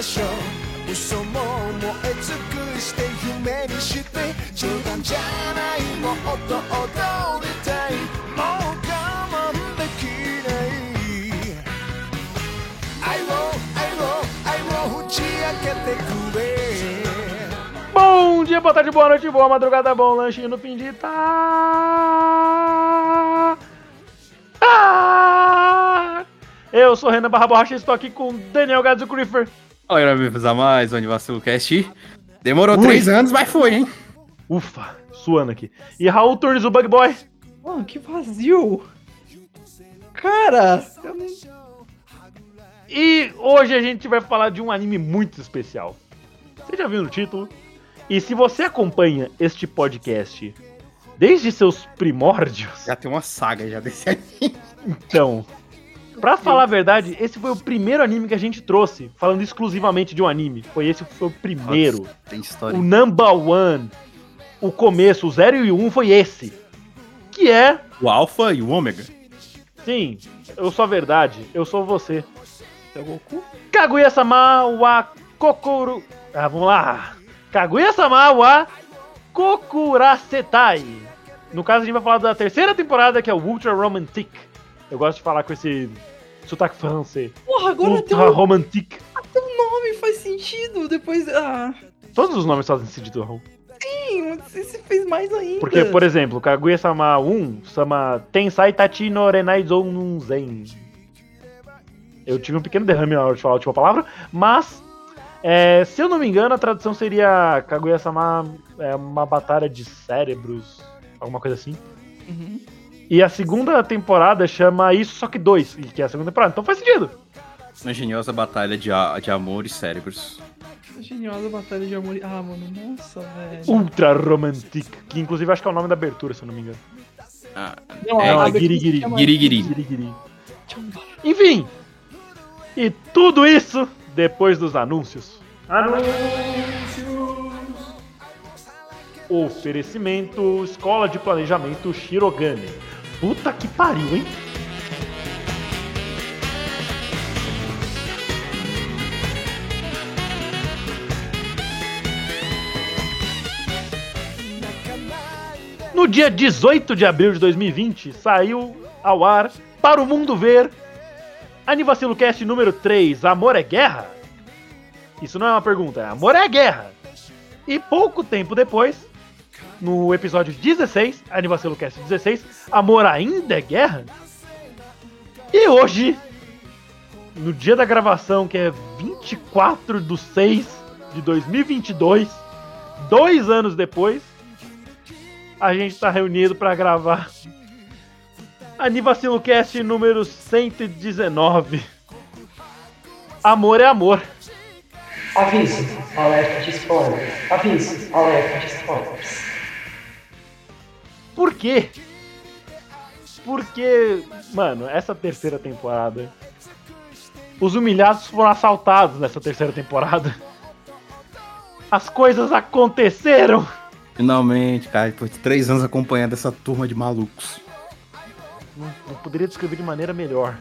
ましょう嘘も燃え尽くして夢にして冗談じゃないもっと踊りたいもう我慢できない愛を愛を愛を打ち明けてくれ Bom dia, boa tarde, boa noite, boa madrugada, bom lanche no fim de tá. Ah! Eu sou Renan Barra Borracha e estou aqui com Daniel Gadzo Griffer. Fala, galera, bem-vindos a mais um Anivacilo Cast. Demorou Ui. três anos, mas foi, hein? Ufa, suando aqui. E Raul Turnes, o Bug Boy. Mano, que vazio! Cara, eu não... E hoje a gente vai falar de um anime muito especial. Você já viu no título? E se você acompanha este podcast desde seus primórdios, Já tem uma saga já desse anime. Então, pra falar a verdade, esse foi o primeiro anime que a gente trouxe, falando exclusivamente de um anime. Foi esse foi o primeiro. Nossa, Tem história. O number one. O começo, o 0 e o 1 um foi esse. Que é, O Alpha e o Ômega. sim, eu sou a verdade, eu sou você. É o Goku? Kaguya-sama wa kokoro... Ah, vamos lá. Kaguya-sama wa kokurasetai. No caso, a gente vai falar da terceira temporada, que é o Ultra Romantic. Eu gosto de falar com esse sotaque francês. Porra, agora tem Ultra um, Romantic. tem um nome, faz sentido. Depois. Ah, Todos os nomes fazem sentido, Raul. sim, esse fez mais ainda. Porque, por exemplo, Kaguya-sama 1 sama Tensai Tachi no Renai Zoun Zen. Eu tive um pequeno derrame na hora de falar a última palavra, mas, é, se eu não me engano, a tradução seria Kaguya-sama é uma batalha de cérebros, alguma coisa assim. Uhum. E a segunda temporada chama isso só que 2, que é a segunda temporada, então faz sentido. Uma engenhosa batalha de, a- de amor e cérebros. Geniosa batalha de amor. e- Ah, mano, nossa, velho. Ultra Romantic, que inclusive acho que é o nome da abertura, se eu não me engano. Ah, Não, é, Não, é Giri. Giri Giri. Enfim, e tudo isso depois dos anúncios. Anúncios! Oferecimento Escola de Planejamento Shirogane. Puta que pariu, hein? No dia 18 de abril de 2020, saiu ao ar para o mundo ver Anivacilo Cast número 3, Amor é Guerra? Isso não é uma pergunta, é Amor é Guerra. E pouco tempo depois, no episódio 16, Anivacilo Cast 16, Amor ainda é Guerra? E hoje, no dia da gravação, que é 24 de 6 de 2022, dois anos depois, a gente tá reunido para gravar Anivacilo Cast número 119. Amor é amor. Aviso, alerta de spoilers. Aviso, alerta de spoilers. Por quê? Porque, mano, essa terceira temporada. Os humilhados foram assaltados nessa terceira temporada. As coisas aconteceram. Finalmente, cara, depois de três anos acompanhando essa turma de malucos. Não, não poderia descrever de maneira melhor.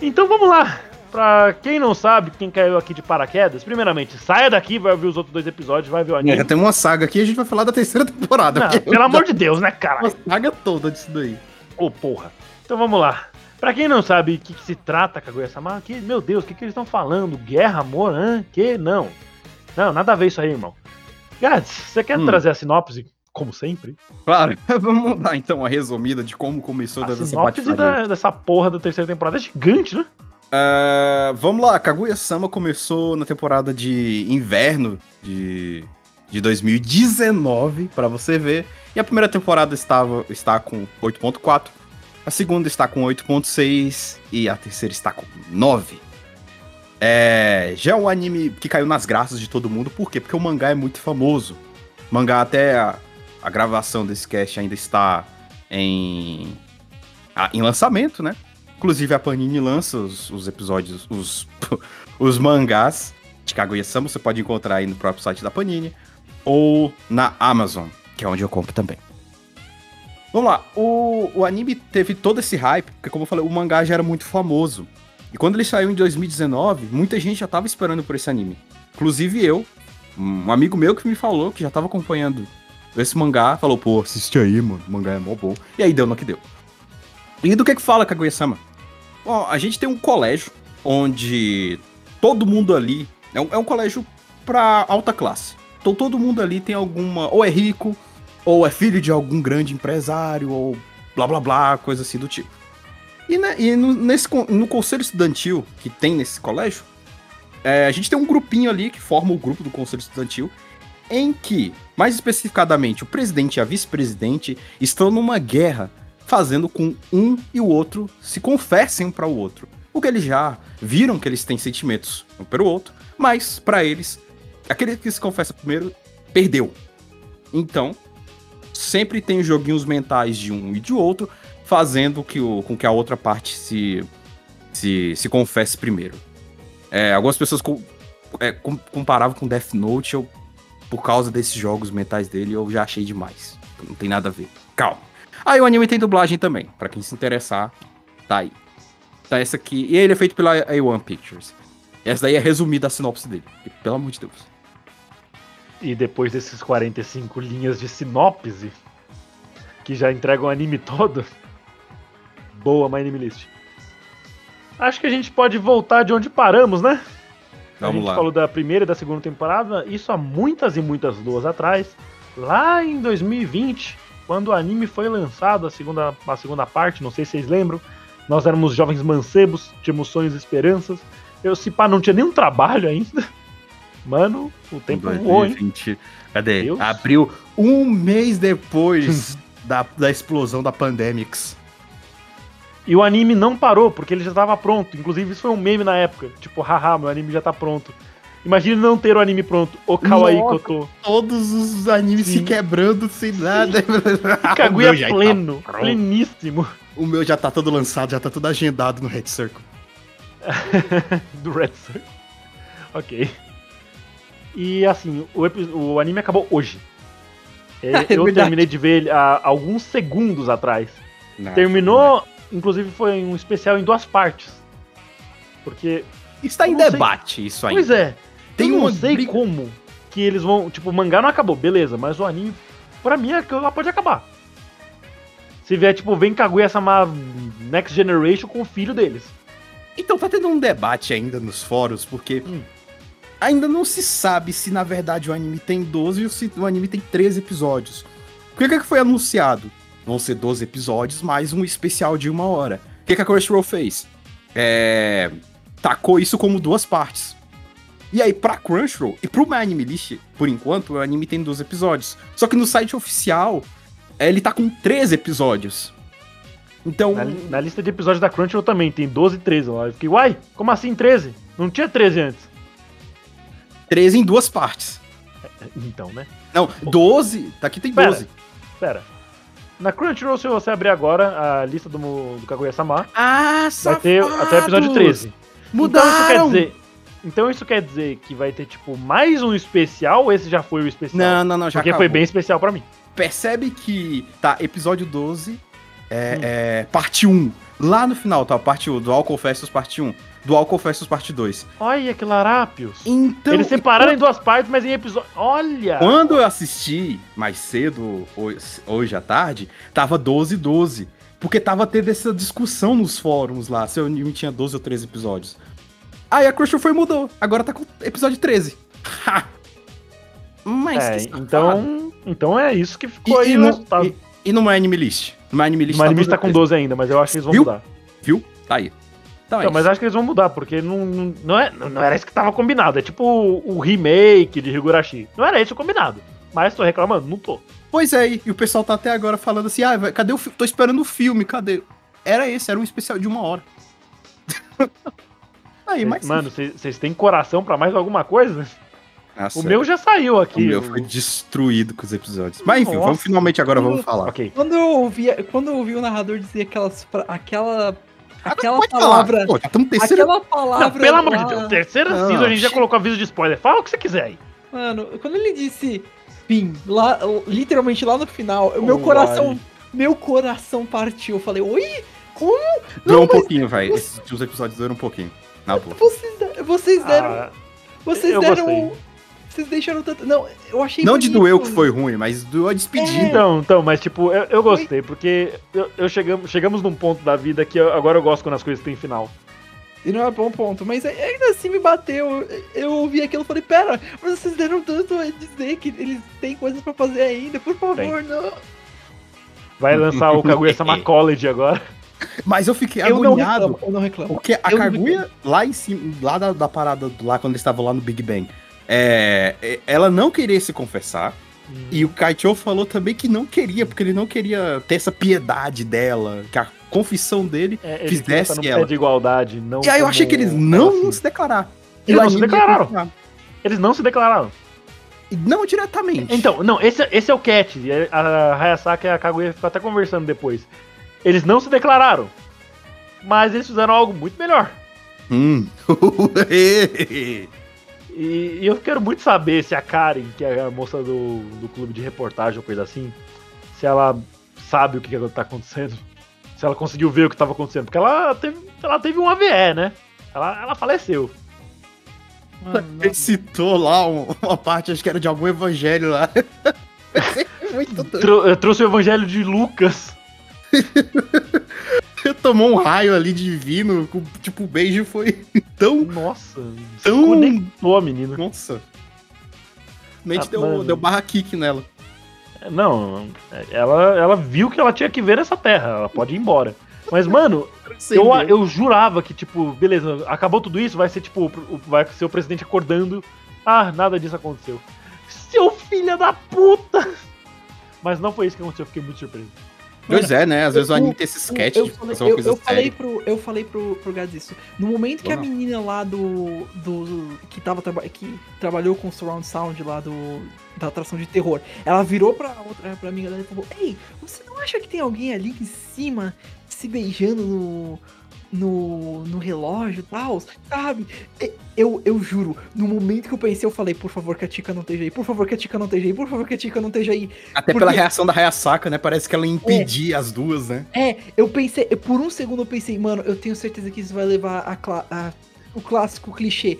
Então vamos lá. Pra quem não sabe, quem caiu aqui de paraquedas, primeiramente, saia daqui, vai ouvir os outros dois episódios, vai ver o É, anime. já tem uma saga aqui e a gente vai falar da terceira temporada. Não, pelo amor de Deus, né, cara? Uma saga toda disso daí. Ô, porra. Então vamos lá. Pra quem não sabe o que, que se trata Kaguya-sama, que, meu Deus, o que, que eles estão falando? Guerra, amor, hã? Que? Não. Não, nada a ver isso aí, irmão. Gads, você quer Hum. trazer a sinopse, como sempre? Claro, vamos dar então uma resumida de como começou A toda essa sinopse da, dessa porra da terceira temporada é gigante, né? Ah, vamos lá, Kaguya-sama começou na temporada de inverno de, de 2019, pra você ver. E a primeira temporada estava está com 8.4. A segunda está com 8.6 e a terceira está com 9. É, já é um anime que caiu nas graças de todo mundo, por quê? Porque o mangá é muito famoso. O mangá até a, a gravação desse cast ainda está em, a- em lançamento, né? Inclusive a Panini lança os, os episódios, os, os mangás de Kaguya-sama, você pode encontrar aí no próprio site da Panini ou na Amazon, que é onde eu compro também. Vamos lá, o, o anime teve todo esse hype, porque como eu falei, o mangá já era muito famoso. E quando ele saiu em 2019, muita gente já tava esperando por esse anime. Inclusive eu, um amigo meu que me falou, que já tava acompanhando esse mangá, falou, pô, assiste aí, mano, o mangá é mó bom. E aí deu no que deu. E do que que fala Kaguya-sama? Bom, a gente tem um colégio onde todo mundo ali é um, é um colégio pra alta classe. Então todo mundo ali tem alguma. Ou é rico, ou é filho de algum grande empresário, ou blá blá blá, coisa assim do tipo. E, né, e no, nesse, no conselho estudantil que tem nesse colégio, é, a gente tem um grupinho ali que forma o grupo do conselho estudantil, em que, mais especificadamente, o presidente e a vice-presidente estão numa guerra, fazendo com um e o outro se confessem um para o outro. Porque eles já viram que eles têm sentimentos um pelo outro, mas para eles, aquele que se confessa primeiro perdeu. Então, sempre tem joguinhos mentais de um e de outro, fazendo que o, com que a outra parte se, se, se confesse primeiro. É, algumas pessoas com, é, com- comparavam com Death Note, eu, por causa desses jogos mentais dele, eu já achei demais. Não tem nada a ver. Calma. Aí o anime tem dublagem também, pra quem se interessar, tá aí. Tá essa aqui. E ele é feito pela A1 Pictures. Essa daí é resumida a sinopse dele. porque, Pelo amor de Deus. E depois desses 45 linhas de sinopse, que já entregam o anime todo, boa My Anime List. Acho que a gente pode voltar de onde paramos, né? a Vamos gente lá. falou da primeira e da segunda temporada, isso há muitas e muitas luas atrás, lá em 2020, quando o anime foi lançado, a segunda, a segunda parte, não sei se vocês lembram, nós éramos jovens mancebos, tínhamos sonhos e esperanças. Eu, se pá, não tinha nenhum trabalho ainda. Mano, o tempo voou, hein? 2020. Cadê? Deus. Abriu um mês depois da, da explosão da Pandemics. E o anime não parou, porque ele já estava pronto. Inclusive, isso foi um meme na época. Tipo, haha, meu anime já tá pronto. Imagine não ter o anime pronto. O Kawaii Nossa. Koto. Todos os animes Sim. se quebrando sem nada. O Kaguya tá pleno, pronto. pleníssimo O meu já tá todo lançado, já tá todo agendado no Red Circle. do Red Circle. Ok. E assim, o, o anime acabou hoje. É, É eu verdade. terminei de ver ele há alguns segundos atrás. Terminou, inclusive foi um especial em duas partes. Porque Está em não sei. debate isso ainda. Pois é. Tem eu não sei briga- como que eles vão. Tipo, o mangá não acabou, beleza, mas o anime, pra mim, é que ela pode acabar. Se vier, tipo, vem Kaguya-sama Next Generation com o filho deles. Então tá tendo um debate ainda nos fóruns, porque Hum. ainda não se sabe se na verdade o anime tem 12 ou se o anime tem 13 episódios. O que que foi anunciado? Vão ser 12 episódios mais um especial de uma hora. O que, que a Crunchyroll fez? É... Tacou isso como duas partes. E aí, pra Crunchyroll e pro My Anime List, por enquanto, o anime tem 12 episódios. Só que no site oficial, é, ele tá com 13 episódios. Então, Na, na lista de episódios da Crunchyroll também tem 12 e 13 lá. Eu fiquei, uai, como assim 13? Não tinha 13 antes. 13 em duas partes. Então, né? Não, 12. Daqui tem Pera. 12. Pera. Na Crunchyroll, se você abrir agora a lista do, do Kaguya-sama, Ah, vai ter até o episódio 13. Mudaram. Então isso quer dizer. Então isso quer dizer que vai ter, tipo, mais um especial ou esse já foi o especial? Não, não, não, já Porque acabou. foi bem especial pra mim. Percebe que tá episódio 12, é, Hum. é, parte 1. Lá no final tá a parte 1, do All Confessos parte 1, do All Confessos parte 2. Olha que larápios. Então, Eles separaram e em duas partes, mas em episódio. Olha! Quando eu assisti mais cedo, hoje, hoje à tarde, tava 12 12. Porque tava tendo essa discussão nos fóruns lá, se o anime tinha 12 ou 13 episódios. Aí a Crunchyroll foi e mudou. Agora tá com episódio 13. Ha! Mas É, então, então é isso que E, ficou aí e, no, resultado. e, e no My Anime List? No My Anime List O anime tá 12 com 12 ainda, mas eu acho que eles vão Viu? mudar. Viu? Tá aí. Então, é Então, mas isso. acho que eles vão mudar, porque não, não, é, não era isso que tava combinado. É tipo o, remake de Higurashi. Não era isso o combinado. Mas tô reclamando, não tô. Pois é, e o pessoal tá até agora falando assim, ah, cadê o filme? Tô esperando o filme, cadê? era esse, era um especial de uma hora. Aí, mas. Mano, vocês têm coração pra mais alguma coisa? Nossa, O meu já saiu o aqui. meu foi destruído com os episódios. Mas enfim, vamos Nossa. finalmente agora vamos falar. Ok. Quando eu ouvi, quando eu ouvi o narrador dizer aquelas, aquela, aquela Pode falar. palavra, Pô, no terceiro. aquela Não, palavra. pelo amor lá- de Deus, terceira Não, season a gente já colocou aviso de spoiler. Fala o que você quiser aí. Mano, quando ele disse fim, lá, literalmente lá no final, o meu Oh, coração, ai. meu coração partiu. Eu falei, oi? Como? Durou um mas pouquinho, velho. Esses os episódios duram um pouquinho. Na boa. Vocês, de- vocês deram. Ah, vocês eu deram. gostei. Vocês deixaram tanto. Não, eu achei. Não de bonito. doeu que foi ruim, mas doeu a despedida. Então, então, mas tipo, eu, eu gostei, porque eu, eu chegamos, chegamos num ponto da vida que eu- agora eu gosto quando as coisas têm final. E não é bom ponto, mas ainda assim me bateu. Eu ouvi aquilo e falei, pera, mas vocês deram tanto a dizer que eles têm coisas pra fazer ainda, por favor, Tem. não. Vai lançar o Kaguya-sama College agora. Mas eu fiquei Eu não agoniado. reclamo, eu não reclamo. Porque a Eu não Kaguya, lá em cima, lá da, da parada, lá quando eles estavam lá no Big Bang, é, é, ela não queria se confessar. E o Kaichou falou também que não queria, porque ele não queria ter essa piedade dela, que a confissão dele. É, Fizesse ela. de igualdade, não E aí eu achei que eles não assim. iam se declarar. Eles não se declararam. Eles não se declararam. Não diretamente. Então, não, esse, esse é o catch. E A Hayasaka e a Kaguya ficam até conversando depois. Eles não se declararam. Mas eles fizeram algo muito melhor. Hum. E, e eu quero muito saber se a Karen, que é a moça do, do clube de reportagem ou coisa assim, se ela sabe o que, que tá acontecendo. Se ela conseguiu ver o que tava acontecendo. Porque ela teve, ela teve um AVE, né? Ela, ela faleceu. Mano, Ele citou lá um- uma parte, acho que era de algum evangelho lá. Muito doido. Trou- eu trouxe o evangelho de Lucas. Tomou um raio ali divino, tipo, o beijo foi tão. Nossa, Tão- conectou a menina. Nossa. Mente Ah, deu, mano. deu barra kick nela. Não, ela, ela viu que ela tinha que ver nessa terra. Ela pode ir embora. Mas, mano, eu, eu jurava que, tipo, beleza, acabou tudo isso, vai ser tipo, vai ser o presidente acordando. Ah, nada disso aconteceu. Seu filho da puta! Mas não foi isso que aconteceu, eu fiquei muito surpreso. Pois é, né? Às vezes o anime tem esse sketch eu de fazer uma eu, coisa eu falei pro, eu falei pro, pro Gads isso. No momento que a Não. menina lá do. do que, tava, que trabalhou com o Surround Sound lá do. Da atração de terror, ela virou pra outra pra amiga dela e falou: Ei, você não acha que tem alguém ali em cima se beijando no. No, no relógio e tal, sabe? Eu, eu juro, no momento que eu pensei, eu falei, por favor, que a Tika não esteja aí, por favor, que a Tika não esteja aí, por favor, que a Tika não esteja aí. Até porque- pela reação da Hayasaka, né? Parece que ela impedia as duas, né? É, eu pensei, por um segundo eu pensei, mano, eu tenho certeza que isso vai levar a, a- o clássico clichê.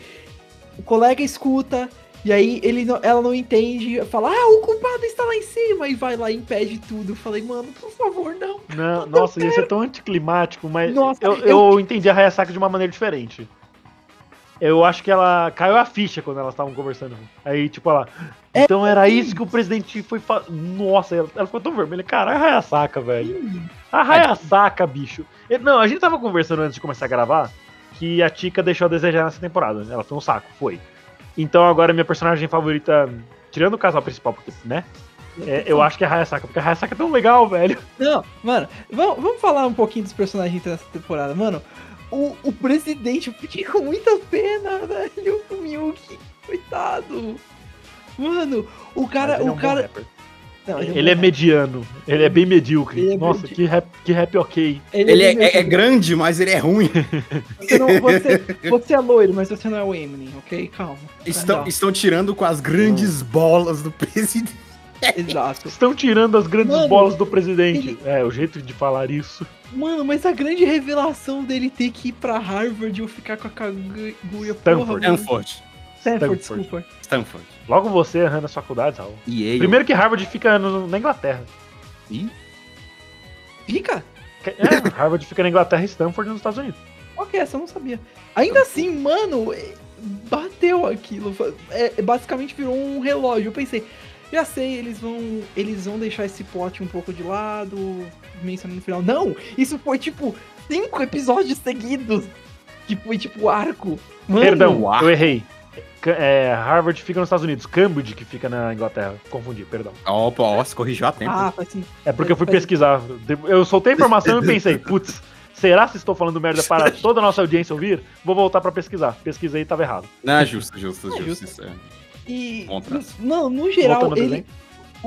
O colega escuta, e aí ele ela não entende, fala, ah, o culpado está lá em cima, e vai lá e impede tudo. Eu falei, mano, por favor, não. Não, nossa, ia ser tão anticlimático, mas Nossa, eu, eu entendi a Hayasaka de uma maneira diferente. Eu acho que ela caiu a ficha quando elas estavam conversando. Aí, tipo, ela. É, Então era isso que o presidente foi fa... Nossa, ela, ela ficou tão vermelha. Cara, a Hayasaka, velho. A Hayasaka, bicho. Não, a gente tava conversando antes de começar a gravar que a Tika deixou a desejar nessa temporada. Ela foi um saco, foi. Então agora minha personagem favorita, tirando o casal principal, porque, né? é, eu acho que é a Hayasaka, porque a Hayasaka é tão legal, velho. Não, mano, vamos, vamos falar um pouquinho dos personagens dessa temporada, mano. O, o presidente, eu fiquei com muita pena, velho. O Miyuki, coitado. Mano, o cara. Mas ele é o um bom cara. rapper. Não, Ele é bom mediano, ele é bem medíocre. Ele é Nossa, medi- que rap, que rap ok. Ele é, bem é- é medíocre. grande, mas ele é ruim. Você, não- você- você é loiro, mas você não é o Eminem, ok? Calma. Estão, Não, estão tirando com as grandes bolas do presidente. Exato. Estão tirando as grandes Mano, bolas do presidente. ele- É, o jeito de falar isso. Mano, mas a grande revelação dele ter que ir pra Harvard ou ficar com a porra, Stanford. mano. Stanford. Stanford, Stanford. desculpa. Stanford. Logo você errando as faculdades, Raul. E. Primeiro que Harvard fica no- na Inglaterra. Fica? Que- É, Harvard fica na Inglaterra e Stanford nos Estados Unidos. Ok, essa eu não sabia. Ainda assim, mano, é, bateu aquilo. É, é, basicamente virou um relógio. Eu pensei, já sei, eles vão. Eles vão deixar esse plot um pouco de lado, mencionando no final. Não! Isso foi tipo cinco episódios seguidos. Que foi tipo arco. Mano, Perdão, eu errei. É, Harvard fica nos Estados Unidos, Cambridge que fica na Inglaterra. Confundi, perdão. Opa, ó, se corrigiu a tempo. Ah, faz sim. É porque eu fui pesquisar. Eu soltei a informação e pensei, putz, Será se estou falando merda para toda a nossa audiência ouvir? Vou voltar pra pesquisar. Pesquisei e tava errado. Não, justo, justo, É justo. justo. isso é. E. Não, no geral, ele,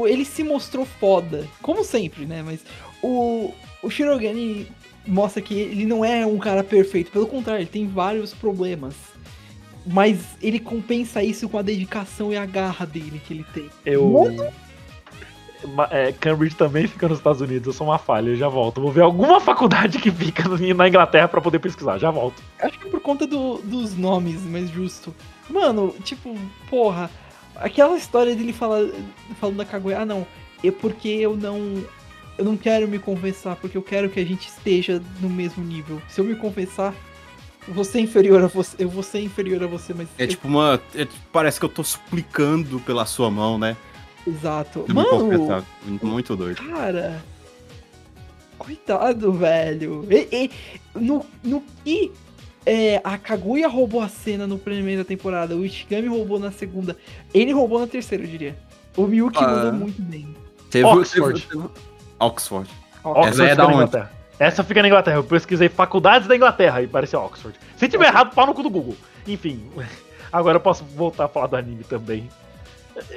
ele se mostrou foda. Como sempre, né? Mas o, o Shirogane mostra que ele não é um cara perfeito. Pelo contrário, ele tem vários problemas. Mas ele compensa isso com a dedicação e a garra dele que ele tem. Eu. Ma- É, Cambridge também fica nos Estados Unidos, eu sou uma falha, eu já volto. Vou ver alguma faculdade que fica na Inglaterra pra poder pesquisar, já volto. Acho que é por conta do- dos nomes, mais justo. Mano, tipo, porra, aquela história dele fala, falando da Kaguya, ah não, é porque eu não. Eu não quero me confessar, porque eu quero que a gente esteja no mesmo nível. Se eu me confessar, eu vou ser inferior a você. Eu vou ser inferior a você, mas. É tipo uma. é parece que eu tô suplicando pela sua mão, né? Exato. Eu Mano. Muito doido. cara. Coitado, velho. E, e- no, no que é, a Kaguya roubou a cena no primeira temporada, o Ichigami roubou na segunda, ele roubou na terceira, eu diria. O Miyuki Ah. mandou muito bem. Teve, Oxford. teve- Oxford. Ó, Essa é da onde? Essa fica na Inglaterra. Eu pesquisei faculdades da Inglaterra e parecia Oxford. Se tiver errado, pau no cu do Google. Enfim, agora eu posso voltar a falar do anime também.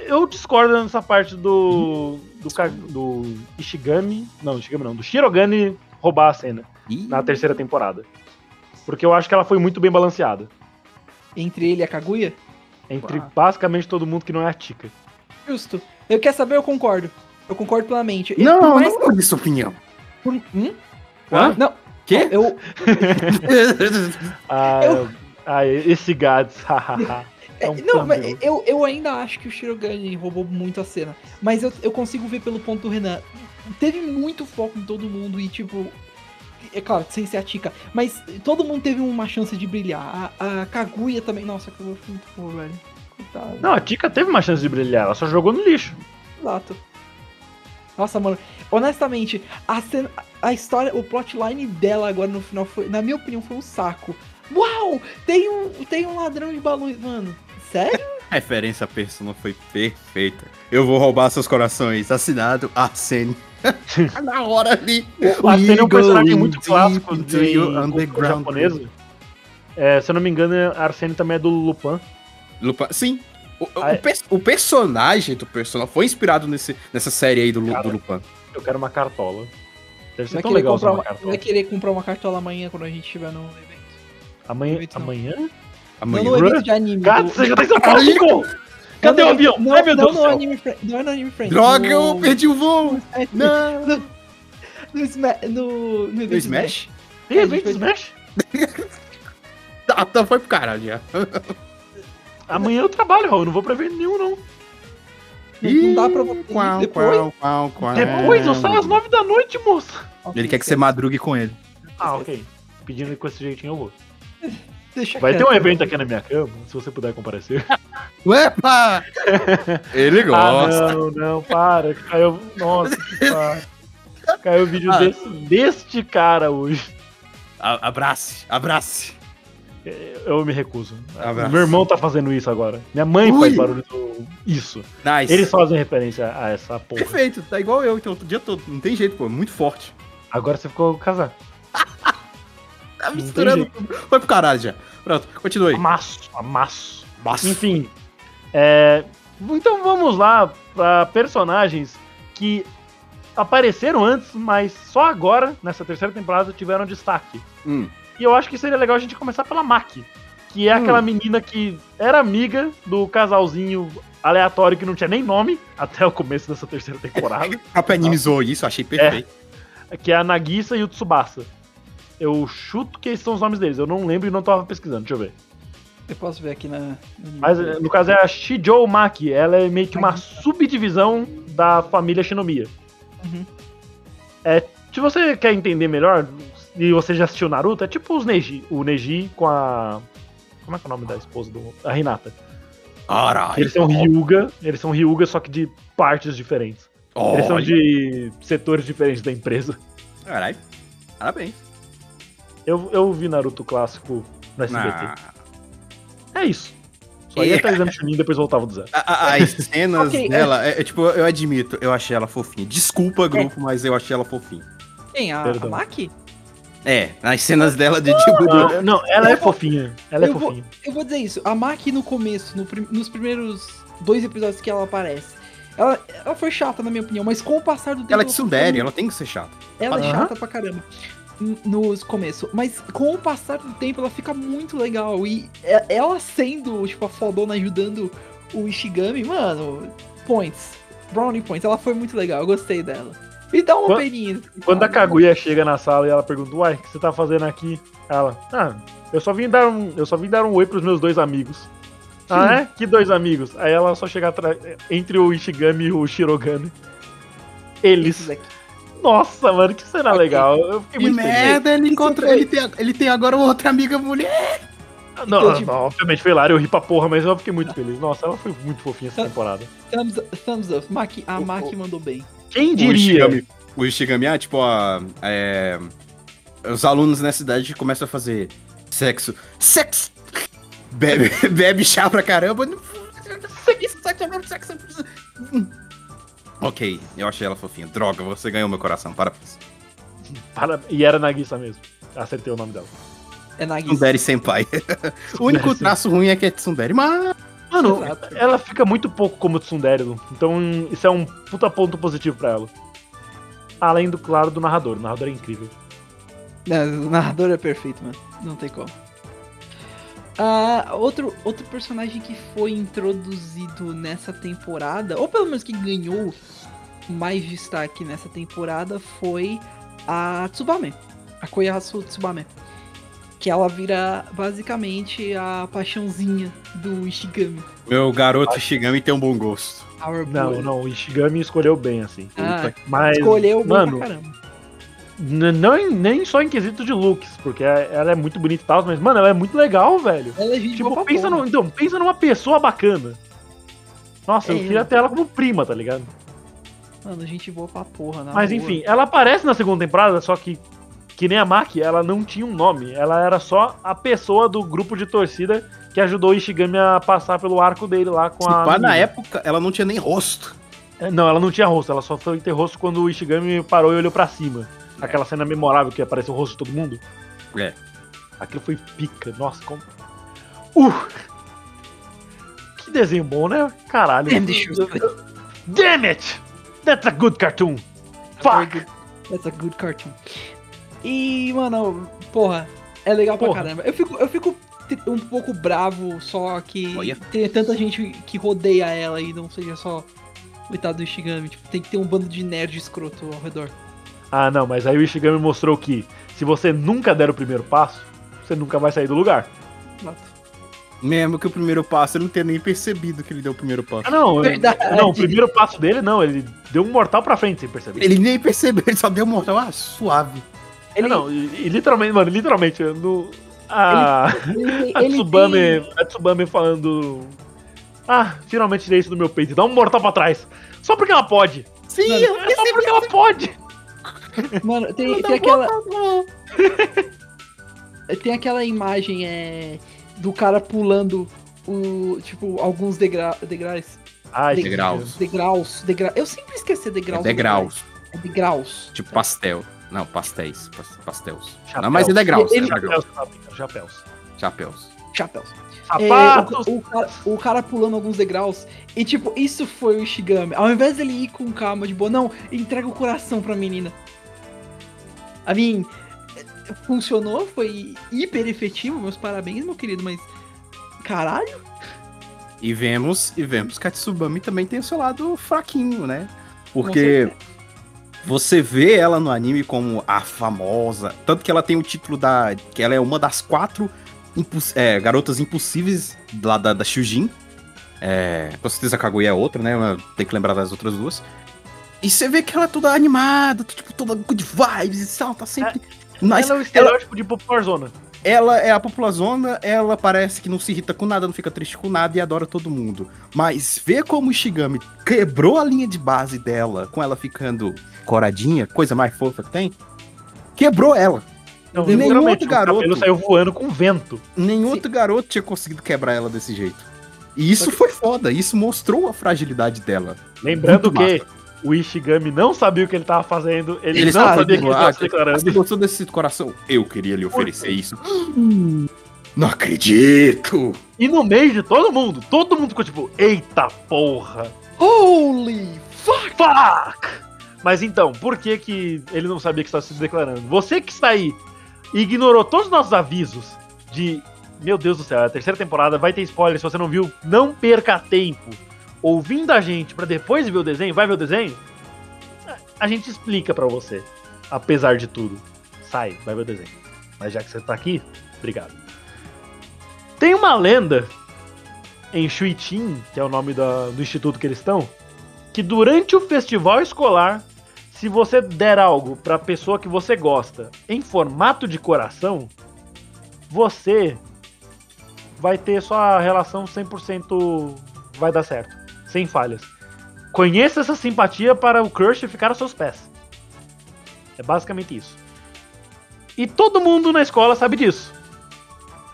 Eu discordo nessa parte do. do, do Ishigami. Não, Ishigami não. Do Shirogane roubar a cena Ih, na terceira temporada. Porque eu acho que ela foi muito bem balanceada. Entre ele e a Kaguya? Entre Uau. basicamente todo mundo que não é a Tika. Justo. Eu quero saber, eu concordo. Eu concordo plenamente. Não, por mais- não é sua opinião. por- hum? Hã? Não. Quê? Eu, Ah, Eu- ah esse Gads, hahaha. É um não, mas eu, eu ainda acho que o Shirogane roubou muito a cena. Mas eu, eu consigo ver pelo ponto do Renan. Teve muito foco em todo mundo e, tipo. É claro, sem ser a Tika. Mas todo mundo teve uma chance de brilhar. A, a Kaguya também. Nossa, a Kaguya foi muito boa, velho. Coitado. Não, a Tika teve uma chance de brilhar, ela só jogou no lixo. Exato. Nossa, mano, honestamente, a, cena, a história, o plotline dela agora no final foi, na minha opinião, foi um saco. Uau! Tem um, tem um ladrão de balões, mano. Sério? A referência à persona foi perfeita. Eu vou roubar seus corações. Assinado Arsene. Na hora ali. A Arsene é um personagem muito clássico cultura underground. japonesa. É, se eu não me engano, a Arsene também é do Lupin. Lupin- Sim. O, o é. pers- o personagem do Persona foi inspirado nesse, nessa série aí do, Cara, do Lupin. Eu quero uma cartola. Deve ser Vai tão legal comprar uma uma, cartola. vai querer comprar uma cartola amanhã quando a gente estiver no evento. Amanhã? evento não. Amanhã? Amanhã. Não no evento de anime. Cara, do- você já tá em São Paulo! Cadê não, o avião? Não, Ai, meu não Deus do no céu! Anime. Não é no Anime Friends. Droga, no, eu perdi o voo! Não! No, no, Sma- no, no evento No Smash? Tem evento Smash? Tá, tá, foi pro caralho já. Amanhã eu trabalho, Raul. Eu não vou pra evento nenhum, não. Não dá pra você Qual, depois? qual, qual, qual. Depois eu saio às nove da noite, moça. Ele quer que você madrugue com ele. Ah, ok. Pedindo que com esse jeitinho eu vou. Deixa Vai ter um evento aqui na minha cama, se você puder comparecer. Uepa! Ele Ah, gosta. não, não, para. Caiu. Nossa, que para. Caiu o vídeo Ah. desse, deste cara hoje. A- Abrace, abrace. Eu me recuso. Abraço. Meu irmão tá fazendo isso agora. Minha mãe Ui. faz barulho do isso. Nice. Eles fazem referência a essa porra. Perfeito, tá igual eu, então, o dia todo. Não tem jeito, pô, é muito forte. Agora você ficou casado. Tá misturando tudo. Foi pro caralho já. Pronto, continua aí. Amasso, amasso. Nossa. Enfim. é, então vamos lá pra personagens que apareceram antes, mas só agora, nessa terceira temporada, tiveram destaque. Hum. E eu acho que seria legal a gente começar pela Maki, que é Hum. aquela menina que era amiga do casalzinho aleatório que não tinha nem nome até o começo dessa terceira temporada, próprio anime zoou isso, achei perfeito. que é a Nagisa e o Tsubasa. Eu chuto que esses são os nomes deles, eu não lembro e não tava pesquisando, deixa eu ver. Eu posso ver aqui na. Mas eh, no caso é a Shijou Maki, ela é meio que uma subdivisão da família Shinomiya. Uhum. É, se você quer entender melhor, e você já assistiu Naruto, é tipo os Neji, o Neji com a como é que é o nome da esposa do a Hinata? Caralho. Eles são Ryuga, eles são Ryuga só que de partes diferentes. Eles são de setores diferentes da empresa. Caralho. Parabéns. Eu, eu vi Naruto clássico no SBT. Ah, É isso. Só ia E- até exame Chunin e depois voltava do zero. a- a- as cenas Ok, dela, é, é tipo, eu admito, eu achei ela fofinha. Desculpa, grupo, mas eu achei ela fofinha. Quem? A, a Perdão. Maki? É, nas cenas dela de tipo. Ah, não, ela é fofinha. Ela é Eu vou- fofinha. Eu vou dizer isso, a Maki no começo, no prim- nos primeiros dois episódios que ela aparece, ela, ela foi chata na minha opinião, mas com o passar do tempo... Ela é de foi Sundere, ficando- ela tem que ser chata. Ela é Aham. chata pra caramba nos começos, mas com o passar do tempo ela fica muito legal. E e- ela sendo, tipo, a fodona ajudando o Ishigami, mano, points. Brownie points, ela foi muito legal, eu gostei dela. E dá uma Quando- peninha. Quando a Kaguya chega na sala e ela pergunta, uai, o que você tá fazendo aqui? Ela, ah, eu só vim dar um. Eu só vim dar um oi pros meus dois amigos. Ah, é? Que dois amigos? Aí ela só chega atrás, entre o Ishigami e o Shirogane. Eles. Nossa, mano, que cena legal. Eu fiquei Que muito feliz. merda, ele encontrou. Ele tem, ele tem agora outra amiga mulher. Não, Então, tipo- não, obviamente foi hilário, eu ri pra porra, mas eu fiquei muito feliz. Nossa, ela foi muito fofinha essa Tá. temporada. Thumbs, thumbs up, Maki, a Maki mandou bem. Quem O diria? Ishigami, o Ishigami, ah, tipo, a, é, os alunos nessa cidade começam a fazer sexo. Sexo! Bebe, bebe chá pra caramba. Sexo, sexo, sexo. Ok, eu achei ela fofinha. Droga, você ganhou meu coração. Parabéns. Para- E era Nagisa mesmo. Acertei o nome dela. É Nagisa. Tsundere Senpai. o único traço ruim é que é Tsundere, mas... Mano, Exato. ela fica muito pouco como Tsundere, então isso é um puta ponto positivo pra ela. Além do, claro, do narrador. O narrador é incrível. Não, o narrador é perfeito, mano. Não tem como. Ah, outro, outro personagem que foi introduzido nessa temporada, ou pelo menos que ganhou mais destaque nessa temporada, foi a Tsubame. A Koyasu Tsubame. Que ela vira basicamente a paixãozinha do Ishigami. Meu garoto Ishigami tem um bom gosto. Our Não, boy. não, o Ishigami escolheu bem, assim. Ah, Mas, escolheu bem mano, pra caramba. não, em- nem só em quesito de looks, porque é- ela é muito bonita e tal, mas, mano, ela é muito legal, velho. Ela é gente Tipo, pensa, no, então, pensa numa pessoa bacana. Nossa, eu É, queria ter ela como prima, tá ligado? Mano, gente boa pra porra, na Mas boa. enfim, ela aparece na segunda temporada, só que, que nem a Maki, ela não tinha um nome. Ela era só a pessoa do grupo de torcida que ajudou o Ishigami a passar pelo arco dele lá com Se a. pá, na menina. época, ela não tinha nem rosto. É, Não, ela não tinha rosto, ela só foi ter rosto quando o Ishigami parou e olhou pra cima. Aquela cena memorável que apareceu o rosto de todo mundo. É. Aquilo foi pica, nossa, como. Uh! Que desenho bom, né? Caralho. Damn, Damn it! That's a good cartoon! Fuck! That's a good cartoon. E, mano, porra, é legal pra Porra. caramba. Eu fico, eu fico um pouco bravo só que Olha. tem tanta gente que rodeia ela e não seja só o coitado do Ishigami. Tipo, tem que ter um bando de nerd escroto ao redor. Ah, não, mas aí o Ishigami mostrou que se você nunca der o primeiro passo, você nunca vai sair do lugar. Exato. Mesmo que o primeiro passo ele não tenha nem percebido que ele deu o primeiro passo. Ah, não, Verdade. não, o primeiro passo dele não, ele deu um mortal pra frente sem perceber. Ele nem percebeu, ele só deu um mortal. Ah, suave. Ele, Ah, não, e, e literalmente, mano, literalmente, no, a, ele, a, ele Tsubame, tem- a Tsubame falando. Ah, finalmente tirei isso do meu peito dá um mortal pra trás. Só porque ela pode. Sim, Mano, eu É só porque ela pode. Mano, tem, tem aquela. tem aquela imagem é, do cara pulando o. Tipo, alguns degra, degraus. Ai, Degraus. Degraus. Degra... Eu sempre esqueci É degraus. degraus. É degraus. Tipo pastel. Não, pastéis. pas- Pastéis. Chapéus. Não, mas é degraus. Ele- é degraus. Chapéus, chapéus. Chapéus. Sapatos! É, o, o cara, o cara pulando alguns degraus. E tipo, isso foi o Ishigami. Ao invés dele ir com calma, de boa, não, entrega o coração pra menina. A mim, funcionou, foi hiper efetivo, meus parabéns, meu querido, mas. Caralho? E vemos, e vemos que a Tsubame também tem o seu lado fraquinho, né? Com Porque você vê ela no anime como a famosa. Tanto que ela tem o título da. que ela é uma das quatro imposs- é, garotas impossíveis lá da, da Shujin. É, com certeza a Kaguya é outra, né? Tem que lembrar das outras duas. E você vê que ela é toda animada, tipo, toda good vibes e tal, tá sempre. Nice. Ela é o estereótipo de popular zona. Ela é a populazona, ela parece que não se irrita com nada, não fica triste com nada e adora todo mundo. Mas ver como o Ishigami quebrou a linha de base dela, com ela ficando coradinha, coisa mais fofa que tem, quebrou ela. Não, Nenhum outro o garoto- cabelo saiu voando com vento. Nenhum Sim. outro garoto tinha conseguido quebrar ela desse jeito. E isso foi foda, isso mostrou a fragilidade dela. Lembrando que O Ishigami não sabia o que ele tava fazendo, ele, Ele não sabe, sabia que ele estava ah, se declarando. Você gostou desse coração? Eu queria lhe oferecer isso. Não acredito! E no meio de todo mundo, todo mundo ficou tipo, eita porra, Holy fuck! fuck! Mas então, por que que ele não sabia que estava se declarando? Você que está aí e ignorou todos os nossos avisos de, meu Deus do céu, é a terceira temporada vai ter spoiler, se você não viu, não perca tempo ouvindo a gente pra depois ver o desenho, vai ver o desenho? A gente explica pra você, apesar de tudo. Sai, vai ver o desenho. Mas já que você tá aqui, obrigado. Tem uma lenda em Shuitin, que é o nome da- do instituto que eles estão, que durante o festival escolar, se você der algo pra pessoa que você gosta em formato de coração, você vai ter sua relação 100% vai dar certo, sem falhas. Conheça essa simpatia para o crush ficar aos seus pés. É basicamente isso. E todo mundo na escola sabe disso.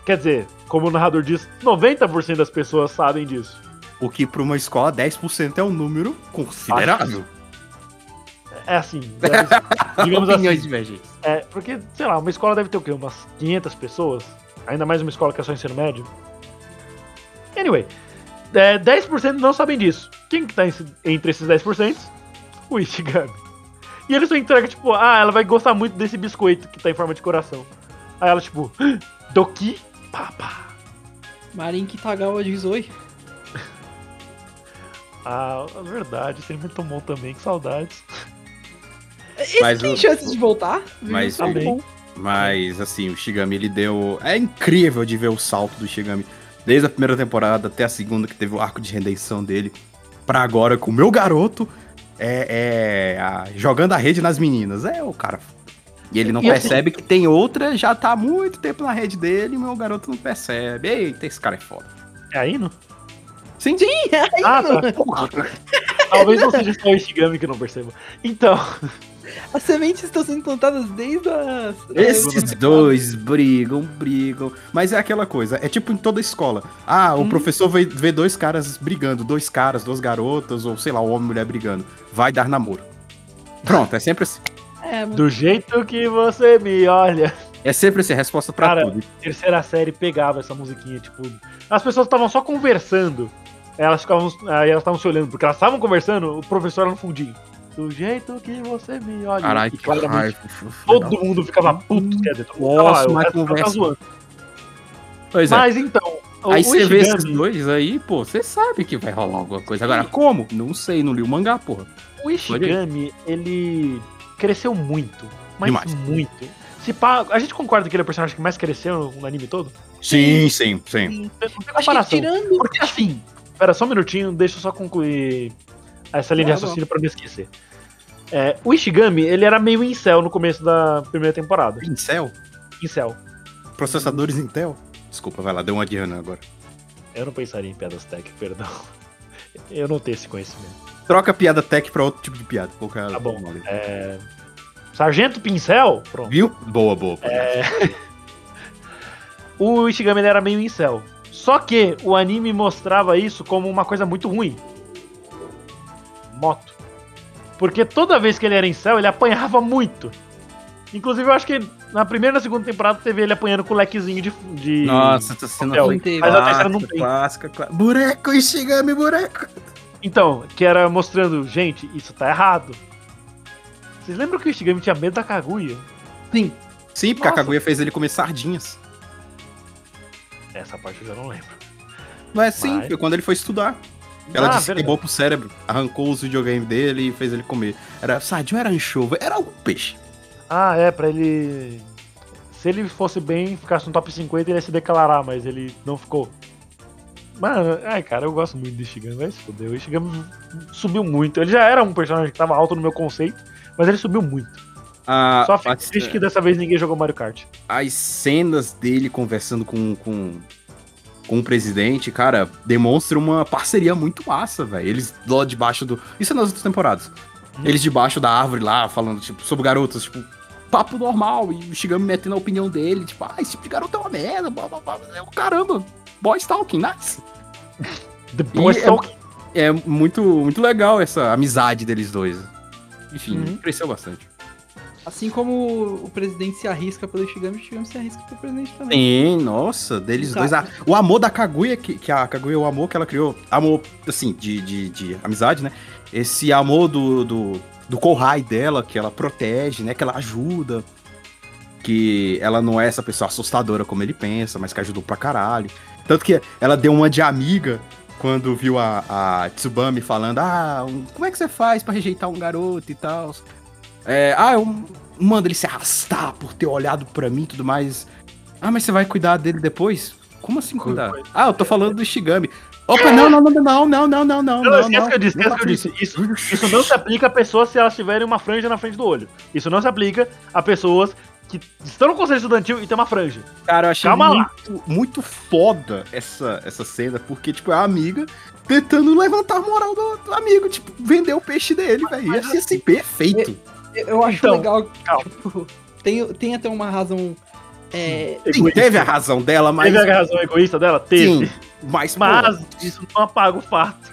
Quer dizer, como o narrador diz, 90% das pessoas sabem disso. O que pra uma escola 10% é um número considerável. É assim, deve- digamos Opiniões assim. É, porque, sei lá, uma escola deve ter o quê? Umas 500 pessoas? Ainda mais uma escola que é só ensino médio? Anyway, é, 10% não sabem disso. Quem que tá esse- entre esses 10%? O Ishigami. E ele só entrega, tipo, ah, ela vai gostar muito desse biscoito que tá em forma de coração. Aí ela, tipo, Doki Papa. Marin Kitagawa Zoe. Ah, é verdade, tão bom também, que saudades. Esse Mas tem o- chances de voltar? Mas- Tá bom. Mas, assim, o Shigami, ele deu... É incrível de ver o salto do Shigami. Desde a primeira temporada até a segunda, que teve o arco de redenção dele. Pra agora, com o meu garoto, é, é, a- jogando a rede nas meninas. É o cara... E ele não E percebe que tem outra, já tá há muito tempo na rede dele, e o meu garoto não percebe. Eita, esse cara é foda. É aí, não? Sim, Ah, tá. Talvez não seja só o Ishigami que não perceba. Então, As sementes estão sendo plantadas desde a. Esses dois brigam, brigam. Mas é aquela coisa, é tipo em toda escola. Ah, o professor vê, vê dois caras brigando, dois caras, duas garotas, ou sei lá, um homem e mulher brigando. Vai dar namoro. Pronto, é sempre assim. É, mas do jeito que você me olha. É sempre assim, a resposta pra Cara, tudo. terceira série pegava essa musiquinha, tipo. As pessoas estavam só conversando. Elas ficavam. Aí elas estavam se olhando, porque elas estavam conversando, o professor era no fundinho. Do jeito que você me olha. Caralho, que claramente raiva. todo mundo ficava puto, quer dizer, todo mundo Nossa, tava lá, o resto tava conversa. zoando. Pois é. Mas então, o- Aí você vê esses dois aí, pô, você sabe que vai rolar alguma coisa. Agora, como? Não sei, não li o mangá, porra. O Ishigami, ele cresceu muito. Mas Demais. muito. Se pá, a gente concorda que ele é o personagem que mais cresceu no anime todo? Sim, sim, sim. Não tem acho que tirando. Porque assim, espera só um minutinho, deixa eu só concluir essa linha de Tá bom. raciocínio pra me esquecer. É, o Ishigami, ele era meio incel no começo da primeira temporada. Pincel? Incel. Processadores Intel? Desculpa, vai lá, deu uma de Ana agora. Eu não pensaria em piadas tech, perdão. Eu não tenho esse conhecimento. Troca piada tech pra outro tipo de piada. Qualquer Tá bom. É... Sargento Pincel? Pronto. Viu? Boa, boa. É. o Ishigami ele era meio incel. Só que o anime mostrava isso como uma coisa muito ruim. Moto. Porque toda vez que ele era incel, ele apanhava muito. Inclusive, eu acho que na primeira e na segunda temporada teve ele apanhando com o lequezinho de. de... Nossa, essa cena papel. Mas a terceira não clássica, tem. clássica, clássica. Bureco, Ishigami, bureco. Então, que era mostrando, gente, isso tá errado. Vocês lembram que o Ishigami tinha medo da Kaguya? Sim. Sim, porque a Nossa. Kaguya fez ele comer sardinhas. Essa parte eu já não lembro. Mas sim, Mas- foi quando ele foi estudar. Ela Ah, disse pro cérebro, arrancou os videogames dele e fez ele comer. Era sardinha era anchova? Era algum peixe. Ah, é, pra ele. Se ele fosse bem, ficasse no top 50, ele ia se declarar, mas ele não ficou. Mano, ai, cara, eu gosto muito do Ishigami, vai se fuder. O Ishigami subiu muito. Ele já era um personagem que tava alto no meu conceito, mas ele subiu muito. Ah, Só fico triste que dessa vez ninguém jogou Mario Kart. as cenas dele conversando com, com, com o presidente, cara, demonstram uma parceria muito massa, velho. Eles lá debaixo do. Isso é nas outras temporadas. Hum. Eles debaixo da árvore lá, falando, tipo, sobre garotas, tipo, papo normal. E o Shigami metendo a opinião dele, tipo, ah, esse tipo de garoto é uma merda, blá blá blá. É o caramba, boy stalking, nice. The Boy é- Stalking. é muito, muito legal essa amizade deles dois. Enfim, Uhum. cresceu bastante. Assim como o presidente se arrisca pelo Ishigami, o Ishigami se arrisca pelo presidente também. Sim, nossa, deles dois. Exato. ah, o amor da Kaguya, que, que a Kaguya, o amor que ela criou, amor, assim, de, de, de amizade, né? Esse amor do, do, do Kohai dela, que ela protege, né? Que ela ajuda. Que ela não é essa pessoa assustadora como ele pensa, mas que ajudou pra caralho. Tanto que ela deu uma de amiga quando viu a, a Tsubami falando: Ah, um- como é que você faz pra rejeitar um garoto e tal? É, ah, eu mando ele se arrastar por ter olhado pra mim e tudo mais. Ah, mas você vai cuidar dele depois? Como assim cuidar? Ah, eu tô falando do Shigami. Opa, não, não, não, não, não, não, não, não, Não, não. esquece que eu disse, esquece que eu disse. Isso, isso não se aplica a pessoas se elas tiverem uma franja na frente do olho. Isso não se aplica a pessoas que estão no conselho estudantil e tem uma franja. Cara, eu achei Calma lá. muito, muito foda essa, essa cena, porque, tipo, é a amiga tentando levantar a moral do, do amigo, tipo, vender o peixe dele, velho. Ia ser assim, perfeito. Eu- acho Então, legal, tipo, tem, tem até uma razão. É, Sim, teve a razão dela, mas. Teve a razão egoísta dela? Teve. Sim, mas, pô, Mas isso não apaga o fato.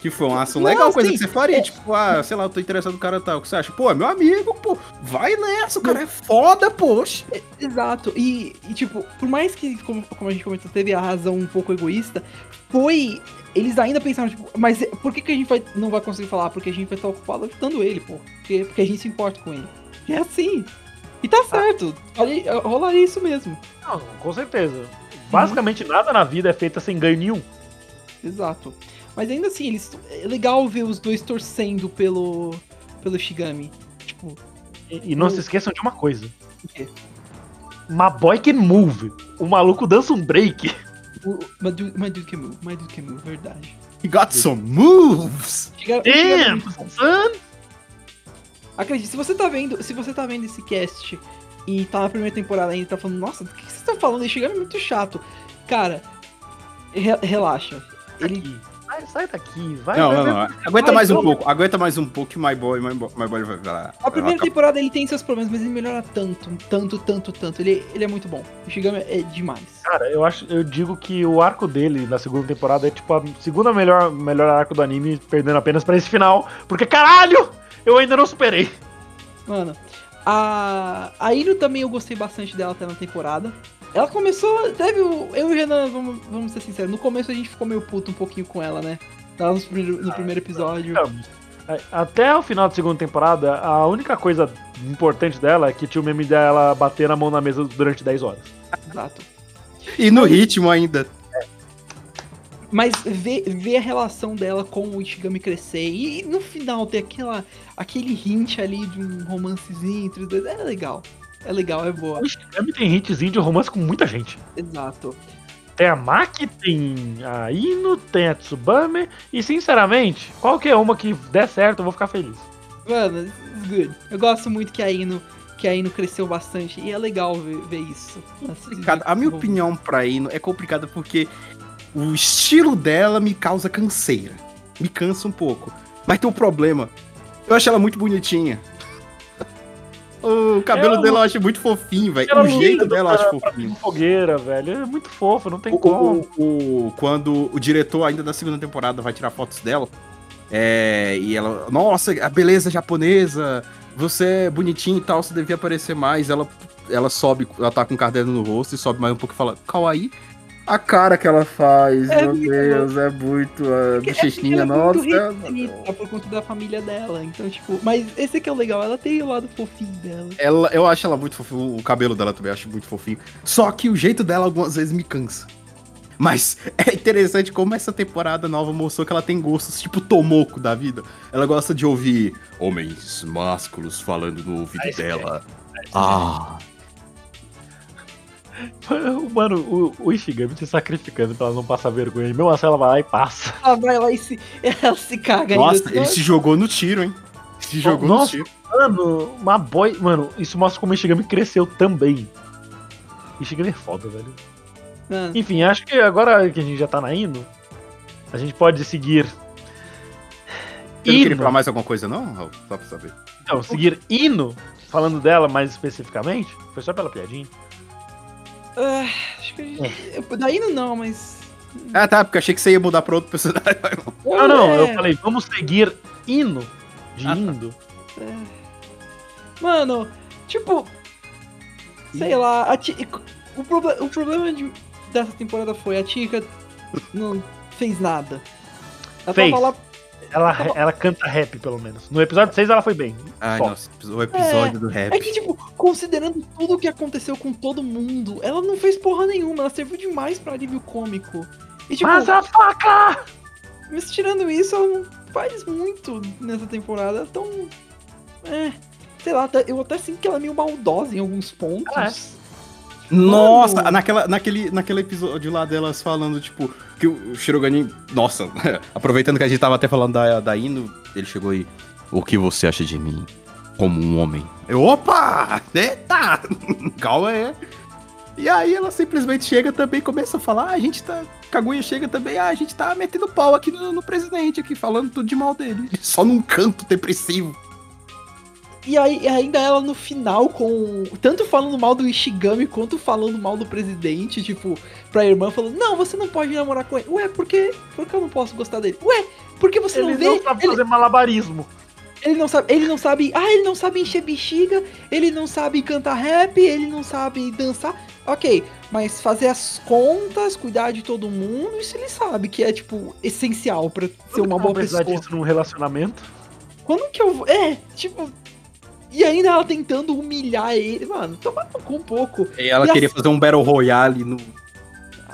Que foi uma ação Não, legal, coisa que você faria. é. Tipo, ah, sei lá, eu tô interessado no cara tal. O que você acha? Pô, é meu amigo, pô. Vai nessa, o cara é foda, poxa. Exato. E, e, tipo, por mais que, como, como a gente comentou, teve a razão um pouco egoísta, foi. Eles ainda pensaram, tipo, mas por que, que a gente vai, não vai conseguir falar? Porque a gente vai estar ocupado ajudando ele, pô. Porque, porque a gente se importa com ele. E é assim. E tá certo. Olha, rolaria isso mesmo. Não, com certeza. Basicamente nada na vida é feita sem ganho nenhum. Exato. Mas ainda assim, eles, é legal ver os dois torcendo pelo, pelo Shigami. Tipo, E, e não se esqueçam de uma coisa. o quê? My boy can move. O maluco dança um break. O, my, dude, my dude can move, my dude can move, verdade. He got some moves. Shiga- o Damn, Shigami- son. Acredite, se você tá vendo, se você tá vendo esse cast e tá na primeira temporada ainda e tá falando, nossa, do que você tá falando? Esse Shigami é muito chato. Cara, re- relaxa. Ele. Aqui. Sai, sai daqui. Vai, Não, vai, não, vai. não. Aguenta Vai, mais um pouco. Aguenta mais um pouco que My Boy, My Boy, my boy vai lá. A primeira temporada ele tem seus problemas, mas ele melhora tanto, tanto, tanto, tanto. Ele, ele é muito bom. O Shigami é demais. Cara, eu acho, eu digo que o arco dele na segunda temporada é tipo a segunda melhor, melhor arco do anime, perdendo apenas pra esse final. Porque caralho, eu ainda não superei. Mano, a, a Ino também eu gostei bastante dela até na temporada. Ela começou. Teve o. Eu e o Renan, vamos, vamos ser sinceros, no começo a gente ficou meio puto um pouquinho com ela, né? Lá no primeiro, no primeiro episódio. É, Até o final da segunda temporada, a única coisa importante dela é que tinha o meme dela bater na mão na mesa durante 10 horas. Exato. E no ritmo ainda. Mas ver, ver a relação dela com o Ishigami crescer e no final ter aquela, aquele hint ali de um romancezinho entre os dois, é legal. É legal, é boa. O tem hitzinho de romance com muita gente. Exato. Tem a Maki, tem a Ino, tem a Tsubame, e sinceramente, qualquer uma que der certo, eu vou ficar feliz. Mano, good. Eu gosto muito que a Ino, que a Ino cresceu bastante e é legal ver, ver isso. complicado. A minha opinião pra Ino é complicada porque o estilo dela me causa canseira. Me cansa um pouco. Mas tem um problema. Eu acho ela muito bonitinha. O cabelo Ela- dela eu acho muito fofinho, velho. O jeito dela eu acho fofinho. Fogueira, velho. É muito fofo, não tem O, como. o- o- quando o diretor, ainda da segunda temporada, vai tirar fotos dela, é, e ela, nossa, a beleza japonesa, você é bonitinho e tal, você devia aparecer mais. Ela, ela sobe, ela tá com um caderno no rosto e sobe mais um pouco e fala, Kawaii. A cara que ela faz, É meu muito Deus, é muito uh, Porque- é porque bochechinha, é nossa. muito bonita por conta da família dela. Então, tipo, mas esse aqui é o legal, ela tem o lado fofinho dela. Ela, eu acho ela muito fofinho, o cabelo dela também eu acho muito fofinho. Só que o jeito dela algumas vezes me cansa. Mas é interessante como essa temporada nova mostrou que ela tem gostos tipo Tomoko da vida. Ela gosta de ouvir homens másculos falando no ouvido Ah, isso dela. Ah, Mano, o, o Ishigami se sacrificando pra ela não passar vergonha. E mesmo assim ela vai lá e passa. Ela vai lá e se, ela se caga nossa, ainda. ele se jogou no tiro, hein? Se jogou nossa. no tiro. Mano, uma boy. Mano, isso mostra como o Ishigami cresceu também. Ishigami é foda, velho. Mano, Enfim, acho que agora que a gente já tá na Ino, a gente pode seguir. Você não queria falar mais alguma coisa, não, Raul? Só pra saber. Não, seguir Ino, falando dela mais especificamente, foi só pela piadinha. Ah, acho que a gente. eu- Daí não, mas. Ah, tá, porque eu achei que você ia mudar pra outro personagem. Não, não, eu é, falei, vamos seguir hino de Ah, tá. indo. Mano, tipo. Sei lá, a Ti- o, proble- o problema de- dessa temporada foi a Tika não fez nada. Ela Fez. tava lá. Ela, ela canta rap, pelo menos. No episódio 6 ela foi bem. Ai, nossa, o episódio do rap. É que, tipo, considerando tudo o que aconteceu com todo mundo, ela não fez porra nenhuma, ela serviu demais pra alívio cômico. E, tipo, Mas a faca! mas tirando isso, ela não faz muito nessa temporada. Então. É. Sei lá, eu até sinto que ela é meio maldosa em alguns pontos. Nossa, Mano. naquela, naquele, naquele episódio lá delas falando, tipo, que o Shirogane. Nossa, aproveitando que a gente tava até falando da, da Ino, ele chegou aí. O que você acha de mim como um homem? Eu, opa! Eita! Calma aí. E aí ela simplesmente chega também e começa a falar, ah, a gente tá. Kaguya chega também, ah, a gente tá metendo pau aqui no, no presidente, aqui, falando tudo de mal dele. Só num canto depressivo. E aí ainda ela no final com. Tanto falando mal do Ishigami quanto falando mal do presidente, tipo, pra irmã falando, não, você não pode namorar com ele. Ué, por que, por que eu não posso gostar dele? Ué, porque você Ele não vê? não sabe ele, fazer malabarismo. ele não sabe. Ele não sabe. Ah, ele não sabe encher bexiga, ele não sabe cantar rap, ele não sabe dançar. Ok, mas fazer as contas, cuidar de todo mundo, isso ele sabe que é, tipo, essencial pra ser uma boa pessoa. disso num relacionamento. Quando que eu vou. É, tipo. E ainda ela tentando humilhar ele. Mano, toma cu um pouco. E ela E queria assim- fazer um Battle Royale no,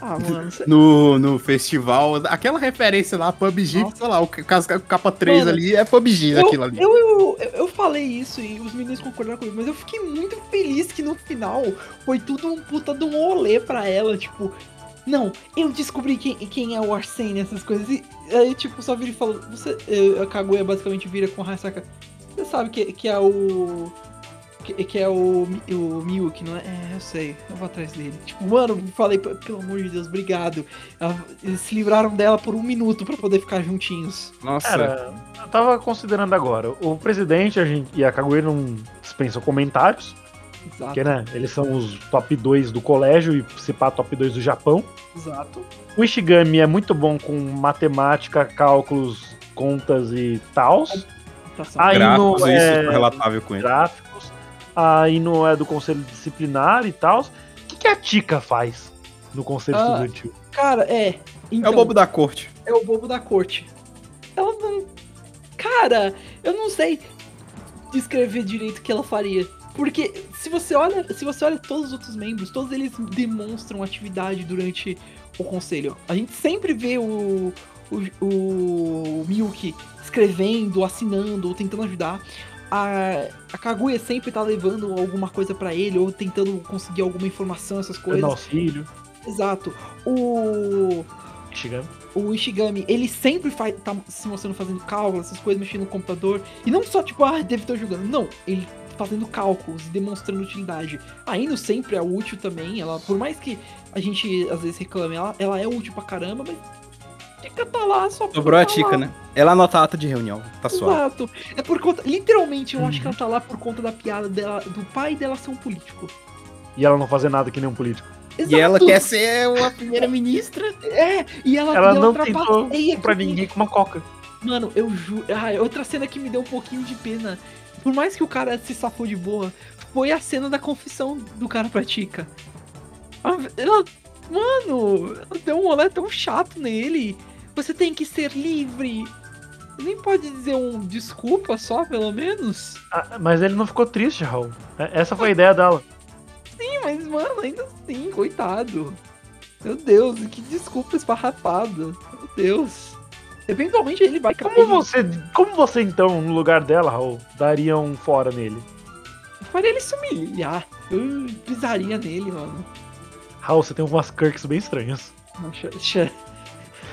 Ah, mano. cê- no, no festival. Aquela referência lá, PUBG, Nossa. sei lá, o ca- o capa 3 Mano, ali é PUBG Eu, aquilo ali. eu, eu, eu- falei isso e os meninos concordaram comigo, mas eu fiquei muito feliz que no final foi tudo um puta de um rolê pra ela, tipo, não, eu descobri quem, quem é o Arsene, essas coisas. E aí, tipo, só vira e fala, você. eh, A Kaguya basicamente vira com a Hasaka. Você sabe que, que é o. Que, que é o, o Miyuki, não é? É, eu sei, eu vou atrás dele. Tipo, mano, falei, "P- pelo amor de Deus, obrigado. Eles se livraram dela por um minuto pra poder ficar juntinhos. Nossa. Cara, eu tava considerando agora. O presidente a gente, e a Kaguya não dispensam comentários. Exato. Porque, né, eles são os top 2 do colégio e se pá top 2 do Japão. Exato. O Ishigami é muito bom com matemática, cálculos, contas e tals. Aí Gráficos, no, isso é, é relatável com ele. gráficos. Aí no é do conselho disciplinar e tal. O que, que a Tika faz no conselho Ah, estudantil? Cara, é. É Então, o bobo da corte. é o bobo da corte. Ela não. Cara, eu não sei descrever direito o que ela faria. Porque se você olha, se você olha todos os outros membros, todos eles demonstram atividade durante o conselho. A gente sempre vê o, o, o Miyuki escrevendo, assinando ou tentando ajudar. A, a Kaguya sempre tá levando alguma coisa pra ele ou tentando conseguir alguma informação, essas Dando coisas. auxílio. Exato. O Ishigami. o Ishigami, ele sempre faz, tá se mostrando fazendo cálculos, essas coisas, mexendo no computador. E não só, tipo, ah, deve estar jogando. Não, ele fazendo cálculos e demonstrando utilidade. A Ino sempre é útil também. Ela, por mais que a gente às vezes reclame, ela, ela é útil pra caramba, mas fica tá lá só pra Sobrou a Tica, lá. né? Ela anota a ata de reunião. Tá suave. Exato. É por conta. Literalmente, eu acho que ela tá lá por conta da piada dela, do pai dela ser um político. E ela não fazer nada que nem um político. E ela Exato. quer ser uma primeira-ministra. É, e ela, Ela e não tentou trapaceia pra ninguém com uma coca. Mano, eu juro. Ah, outra cena que me deu um pouquinho de pena. Por mais que o cara se safou de boa, foi a cena da confissão do cara pra Tika. A- Ela. Mano, ela deu um olé tão chato nele. Você tem que ser livre. Nem pode dizer um desculpa só, pelo menos? Ah, mas ele não ficou triste, Raul. É- Essa foi a ideia dela. Sim, mas, mano, ainda assim, coitado. Meu Deus, que desculpa esfarrapada. Meu Deus. Eventualmente ele vai Como cair. você, como você então, no lugar dela, Raul, daria um fora nele? Eu faria ele se humilhar. Eu pisaria nele, mano. Raul, você tem umas Kirks bem estranhas. Não, xa- xa-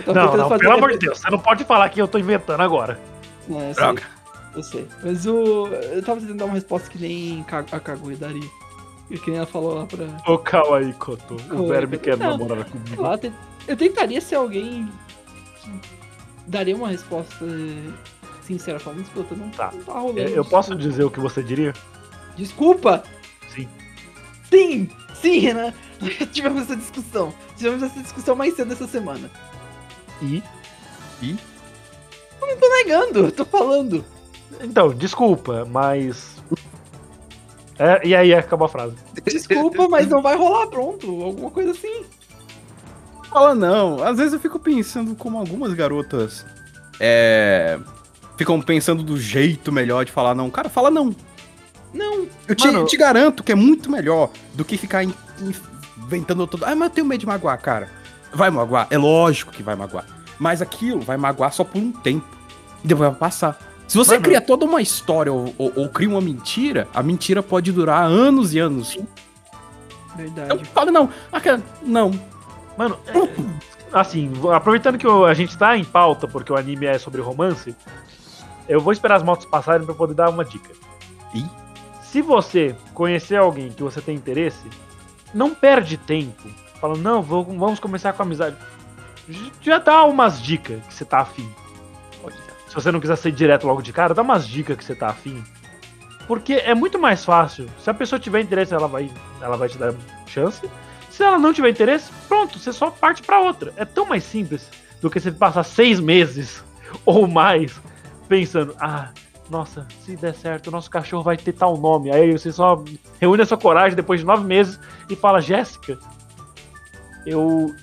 Não, tentando não, fazer- pelo amor de Deus, você não pode falar que eu tô inventando agora. Não, eu sei, Droga. eu sei. Mas o. Eu tava tentando dar uma resposta que nem a Kaguya daria. E que nem ela falou lá pra. Ô, Kawaii Koto, o Ô, verme quer não. namorar comigo. Sei lá, eu tentaria ser alguém que daria uma resposta sincera, falando, escuta, não Tá. não tá rolando. É, Eu posso desculpa." dizer o que você diria? Desculpa! Sim. Sim! Sim, Renan! Tivemos essa discussão. Tivemos essa discussão mais cedo essa semana. E Tô negando, eu tô falando. Então, desculpa, mas. É, e aí acabou a frase. Desculpa, mas não vai rolar, pronto. Alguma coisa assim. Fala não. Às vezes eu fico pensando como algumas garotas é, ficam pensando do jeito melhor de falar não. Cara, fala não. Não. Eu te, Mano- te garanto que é muito melhor do que ficar in- inventando todo. Ah, mas eu tenho medo de magoar, cara. Vai magoar? É lógico que vai magoar. Mas aquilo vai magoar só por um tempo. E depois vai passar. Se você Mano. cria toda uma história ou, ou- ou cria uma mentira, a mentira pode durar anos e anos. Verdade. Eu falo não. Não. Mano, é, assim, aproveitando que a gente tá em pauta, porque o anime é sobre romance, eu vou esperar as motos passarem pra poder dar uma dica. Ih. Se você conhecer alguém que você tem interesse, não perde tempo. Fala, não, vou- vamos começar com amizade. Já dá umas dicas que você tá afim. Se você não quiser ser direto logo de cara, dá umas dicas que você tá afim. Porque é muito mais fácil. Se a pessoa tiver interesse, ela vai, ela vai te dar chance. Se ela não tiver interesse, pronto, você só parte pra outra. É tão mais simples do que você passar seis meses ou mais pensando, ah, nossa, se der certo, o nosso cachorro vai ter tal nome. Aí você só reúne a sua coragem depois de nove meses e fala, Jéssica, eu.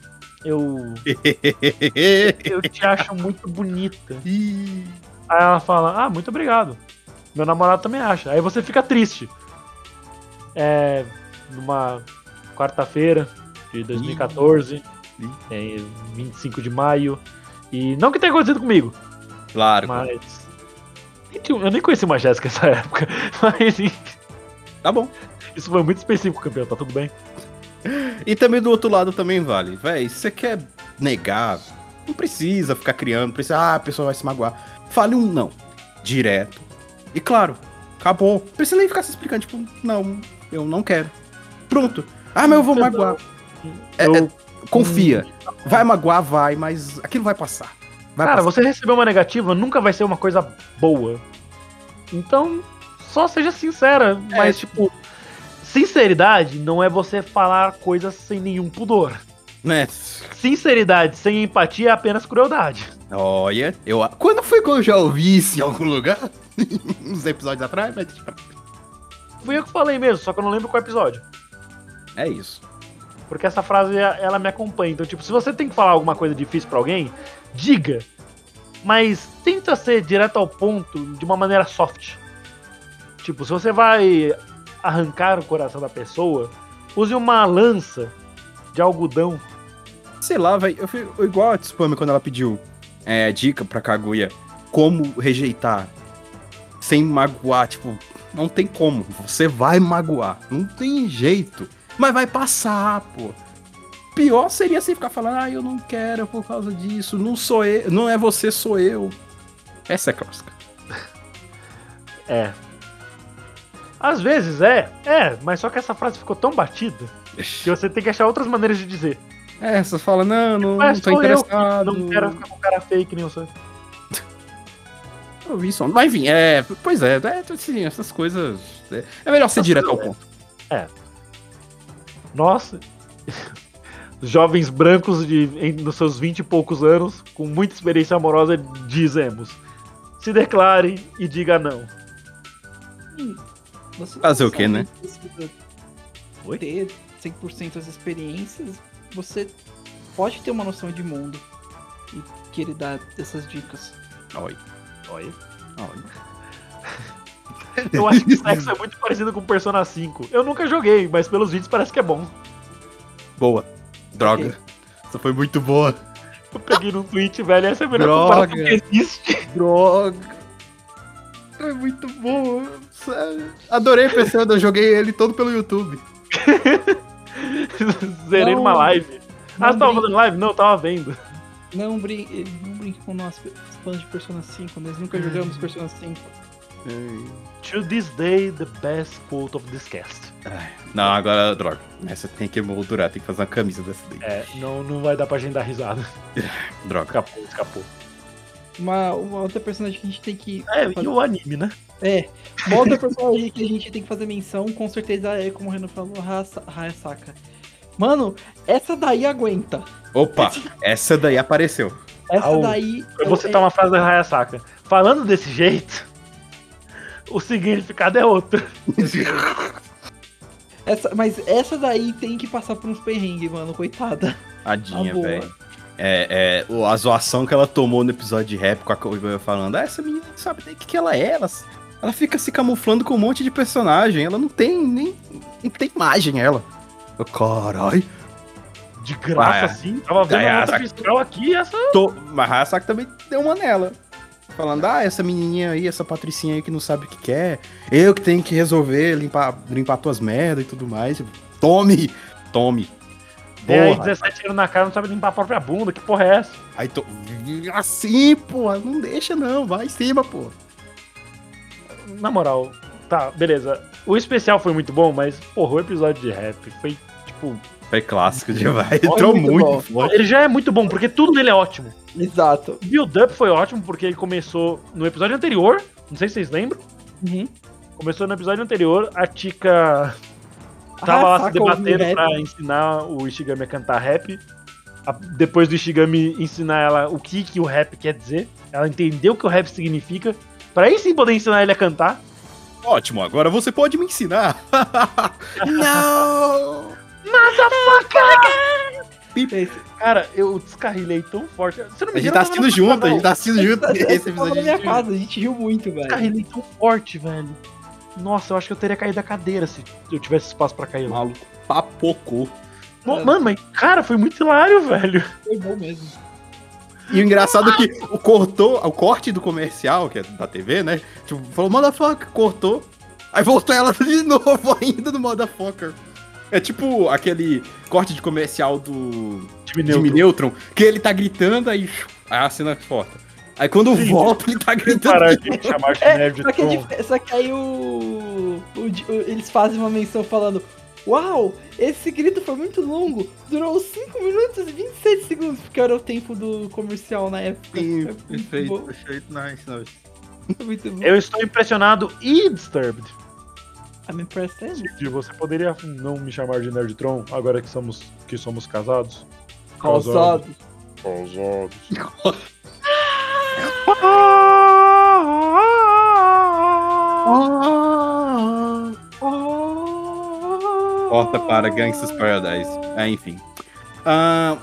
Eu. Eu te acho muito bonita. Aí ela fala, ah, muito obrigado. Meu namorado também acha. Aí você fica triste. É. Numa quarta-feira de 2014, Ih. é, 25 de maio. E não que tenha acontecido comigo, Claro. mas. Eu nem conheci uma Jéssica nessa época. Mas Tá bom. isso foi muito específico, campeão, tá tudo bem. E também do outro lado também vale. Véi, se você quer negar, não precisa ficar criando, precisa, ah, a pessoa vai se magoar. Fale um não. Direto. E claro, acabou. Não precisa nem ficar se explicando, tipo, não, eu não quero. Pronto. Ah, mas eu vou magoar. É, é, confia. Vai magoar, vai, mas aquilo vai passar. Vai Cara, passar. você receber uma negativa nunca vai ser uma coisa boa. Então, só seja sincera. Mas, tipo, sinceridade não é você falar coisas sem nenhum pudor. Né? Sinceridade sem empatia é apenas crueldade. Olha, eu. Quando foi que eu já ouvi isso em algum lugar? Uns episódios atrás, mas. Fui eu que falei mesmo, só que eu não lembro qual episódio. É isso. Porque essa frase, ela me acompanha. Então, tipo, se você tem que falar alguma coisa difícil pra alguém, diga. Mas tenta ser direto ao ponto de uma maneira soft. Tipo, se você vai arrancar o coração da pessoa, use uma lança de algodão. Sei lá, velho. Eu fui igual a Tsupami quando ela pediu é, dica pra Kaguya como rejeitar sem magoar. Tipo, não tem como. Você vai magoar. Não tem jeito. Mas vai passar, pô. Pior seria você ficar falando, ah, eu não quero por causa disso. Não sou eu. Não é você, sou eu. Essa é clássica. É. Às vezes é, é, mas só que essa frase ficou tão batida que você tem que achar outras maneiras de dizer. É, você fala, não, não, Mas não tô que interessado. não quero ficar com cara que nem sou. Eu vi isso. Mas enfim, é. Pois é, é assim, essas coisas. É, é melhor ser direto ao ponto. Nossa. Jovens brancos de em, nos seus vinte e poucos anos, com muita experiência amorosa, dizemos: se declare e diga não. Você Fazer o quê, né? Oi? Ter 100% das experiências, você pode ter uma noção de mundo e querer dar essas dicas. Oi. Olha. Oi. Eu acho que sexo é muito parecido com Persona 5. Eu nunca joguei, mas pelos vídeos parece que é bom. Boa. Droga. Essa foi muito boa. Eu peguei num tweet, velho, essa é a melhor Droga. comparação que existe. Droga. É muito boa. Sério. Adorei pensando, eu joguei ele todo pelo YouTube. Zerei Não. numa live. Ah, você tava fazendo live? Não, eu tava vendo. Não brinque, não brinque com nós, fãs de Persona 5, nós nunca jogamos Persona 5. To this day, the best quote of this cast. Não, agora, droga. Essa tem que moldurar, tem que fazer uma camisa dessa daí. É, não, não vai dar pra gente dar risada. Droga. Escapou, escapou. Uma, uma outra personagem que a gente tem que. É, fazer- e o anime, né? É, uma outra personagem que a gente tem que fazer menção, com certeza é, como o Renan falou, Hayasaka. Mano, essa daí aguenta. Opa, essa daí apareceu. Essa Au. daí. Eu vou citar uma frase da Hayasaka. Falando desse jeito, o significado é outro. Essa, mas essa daí tem que passar por uns perrengues, mano, coitada. Tadinha, velho. É, é, o- a zoação que ela tomou no episódio de rap com a Kobe falando, ah, essa menina não sabe nem o que, que ela é, ela, ela fica se camuflando com um monte de personagem, ela não tem nem. não tem imagem, ela. Carai. De graça, Ah, assim. Tava vendo a outra essa- fiscal aqui e essa. Tô... Mas a Hayasaka também deu uma nela. Falando, ah, essa menininha aí, essa patricinha aí que não sabe o que quer, eu que tenho que resolver, limpar, limpar tuas merdas e tudo mais. Tome! Tome! Tem aí Porra. 17 anos na cara, não sabe limpar a própria bunda. Que porra é essa? Aí tô. Assim, pô, não deixa não, vai em cima, pô. Na moral, tá, beleza. O especial foi muito bom, mas, porra, o episódio de rap foi, tipo. Foi clássico demais. Entrou muito muito. Ele já é muito bom, porque tudo nele é ótimo. Exato. O build-up foi ótimo, porque ele começou no episódio anterior. Não sei se vocês lembram. Uhum. Começou no episódio anterior, a Tika tava lá se debatendo pra ensinar o Ishigami a cantar rap. A- depois do Ishigami ensinar ela o que, que o rap quer dizer, ela entendeu o que o rap significa, pra aí sim poder ensinar ele a cantar. Ótimo, agora você pode me ensinar. não! Esse- Cara, eu descarrilei tão forte. Você não A me gente engano, tá assistindo junto, a canal. gente tá assistindo junto esse esse tava episódio. na minha de- casa, a gente riu muito, velho. Descarrilei tão forte, velho. Nossa, eu acho que eu teria caído da cadeira se eu tivesse espaço pra cair lá. Maluco, papocou. Mano, mas cara, foi muito hilário, velho. Foi bom mesmo. E o engraçado é que o cortou, o corte do comercial, que é da TV, né? Tipo, falou, motherfucker, cortou. Aí voltou ela de novo ainda no motherfucker. É tipo aquele corte de comercial do Time Jimmy neutro. Neutron, que ele tá gritando, aí aí a cena corta. Aí quando Sim. volta, ele tá gritando. Parar de chamar de É, nerd só que, é só que aí o, o o- Eles fazem uma menção falando. Uau, esse grito foi muito longo, durou 5 minutos e 27 segundos, porque era o tempo do comercial na época. Sim, É perfeito, bom, perfeito, nice, nice. muito bom. Eu estou impressionado e disturbed. I'm impressed. Cid, você poderia não me chamar de Nerdtron agora que somos, que somos casados? Causado. Casados. Corta para Gangsta's Paradise. É, enfim. Ah,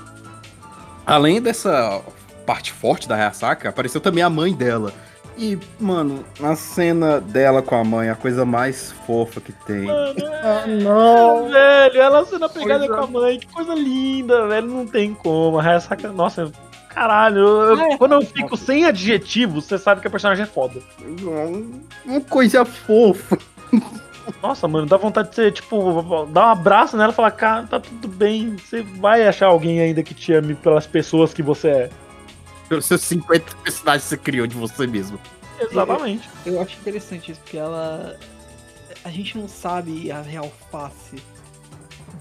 além dessa parte forte da Hayasaka, apareceu também a mãe dela. E, mano, a cena dela com a mãe, a coisa mais fofa que tem. Ah, não! Velho, ela sendo apegada Coisa- com a mãe, que coisa linda, velho. Não tem como. A Hayasaka, nossa, caralho. eu- eu- É. Quando eu fico sem adjetivos, você sabe que a personagem é foda. Uma coisa fofa. Nossa, mano, dá vontade de você, tipo, dar um abraço nela e falar, cara, tá tudo bem. Você vai achar alguém ainda que te ame pelas pessoas que você é. Pelos seus 50 personagens que você criou de você mesmo. Exatamente. Eu acho interessante isso, porque ela. A gente não sabe a real face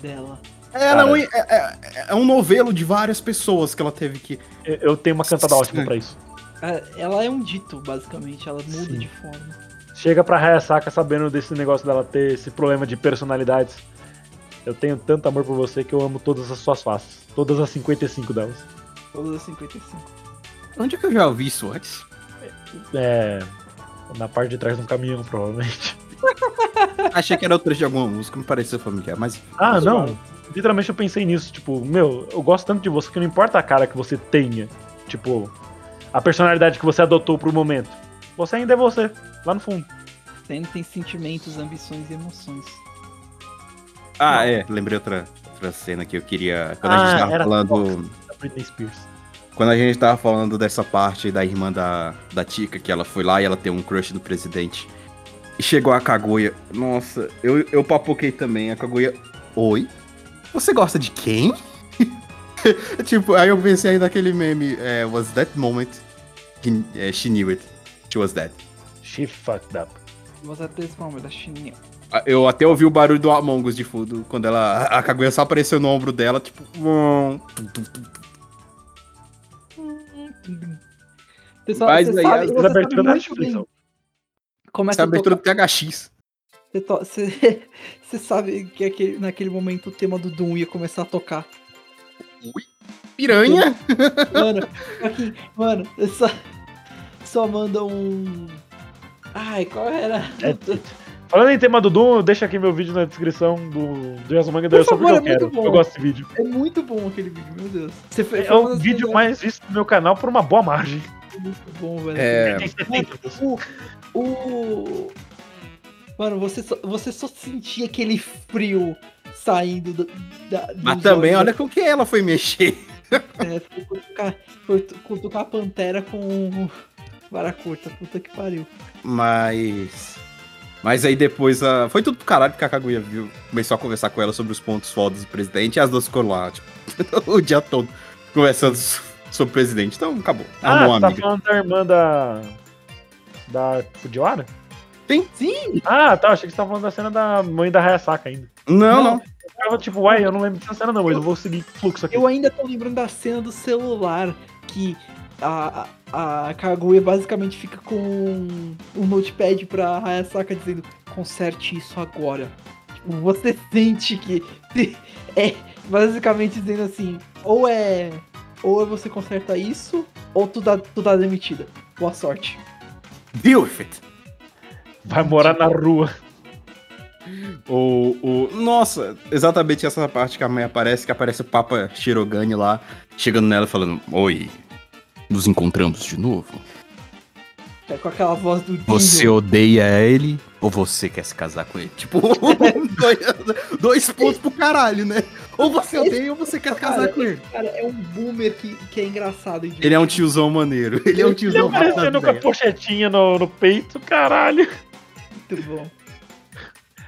dela. Ela é um, Cara. é, é- é um novelo de várias pessoas que ela teve que. Eu- Eu tenho uma cantada ótima pra isso. É, Ela é um dito, basicamente, ela muda Sim. de forma. Chega pra Hayasaka sabendo desse negócio dela ter esse problema de personalidades. Eu tenho tanto amor por você que eu amo todas as suas faces. Todas as 55 delas. Todas as 55. Onde é que eu já ouvi isso antes? É. Na parte de trás de um caminhão, provavelmente. Achei que era o trecho de alguma música, me pareceu familiar, mas. Ah, não. Literalmente eu pensei nisso. Tipo, meu, eu gosto tanto de você que não importa a cara que você tenha. Tipo, a personalidade que você adotou pro momento. Você ainda é você, lá no fundo. Você ainda tem sentimentos, ambições e emoções. Ah, é, lembrei outra, outra cena que eu queria. Quando a Ah, gente tava era falando. Da Britney Spears. Quando a gente tava falando dessa parte da irmã da, da Tika, que ela foi lá e ela tem um crush do presidente. E chegou a Kaguya. Nossa, eu, eu papoquei também. A Kaguya. Oi? Você gosta de quem? tipo, aí eu pensei aí naquele meme. É, was that moment? He, é, she knew it. She was dead. She fucked up. Você da chininha. Ah, Eu até ouvi o barulho do Among Us de fundo, quando ela, a Kaguya só apareceu no ombro dela, tipo. tum. Você, Mas aí, sabe, abertura da é Essa que abertura do THX. Você, to- você- você sabe que aquele- naquele momento o tema do Doom ia começar a tocar. Ui? Piranha? Mano, aqui, mano, só, só manda um. Ai, qual era? É, Falando em tema do Doom, deixa aqui meu vídeo na descrição do, do Yasumanga da só porque favor, eu é muito quero. bom. Eu gosto desse vídeo. É muito bom aquele vídeo, meu Deus. Você foi, É o das vídeo melhores- mais visto do meu canal por uma boa margem. Muito bom, velho. É. Tem 70 views. O. o... Mano, você só, você só sentia aquele frio saindo do, da. Mas também, olhos. olha com que ela foi mexer. É, foi cutucar, foi tu- cutucar a pantera com vara curta. Puta que pariu. Mas. Mas aí depois a. Foi tudo pro caralho porque a Kaguya viu, começou a conversar com ela sobre os pontos fodas do presidente e as duas ficaram lá, tipo, o dia todo conversando sobre o presidente. Então acabou. Ah, você uma tá amiga. falando da irmã da. Da Fujiwara? Sim! Ah, tá. Achei que você tava falando da cena da mãe da Hayasaka ainda. Não, não. Eu tava tipo, uai, eu não lembro dessa cena não, mas eu vou seguir fluxo aqui. Eu ainda tô lembrando da cena do celular que a, a, Kaguya basicamente fica com um notepad pra Hayasaka dizendo conserte isso agora. Tipo, você sente que é basicamente dizendo assim, ou é ou é você conserta isso, ou tu dá, tu dá demitida. Boa sorte. Deal with it. Vai morar na rua. O, o, nossa, exatamente essa parte que a mãe aparece, que aparece o Papa Shirogane lá, chegando nela e falando: Oi, nos encontramos de novo. É com aquela voz do Você odeia ele ou você quer se casar com ele? Tipo, dois, dois pontos pro caralho, né? Ou você odeia ou você quer casar Cara, com ele. Cara, é um boomer que, que é engraçado. Ele é um tiozão maneiro. Ele é um Ele tiozão rápido das aparecendo com a pochetinha no, no peito, caralho. Muito bom.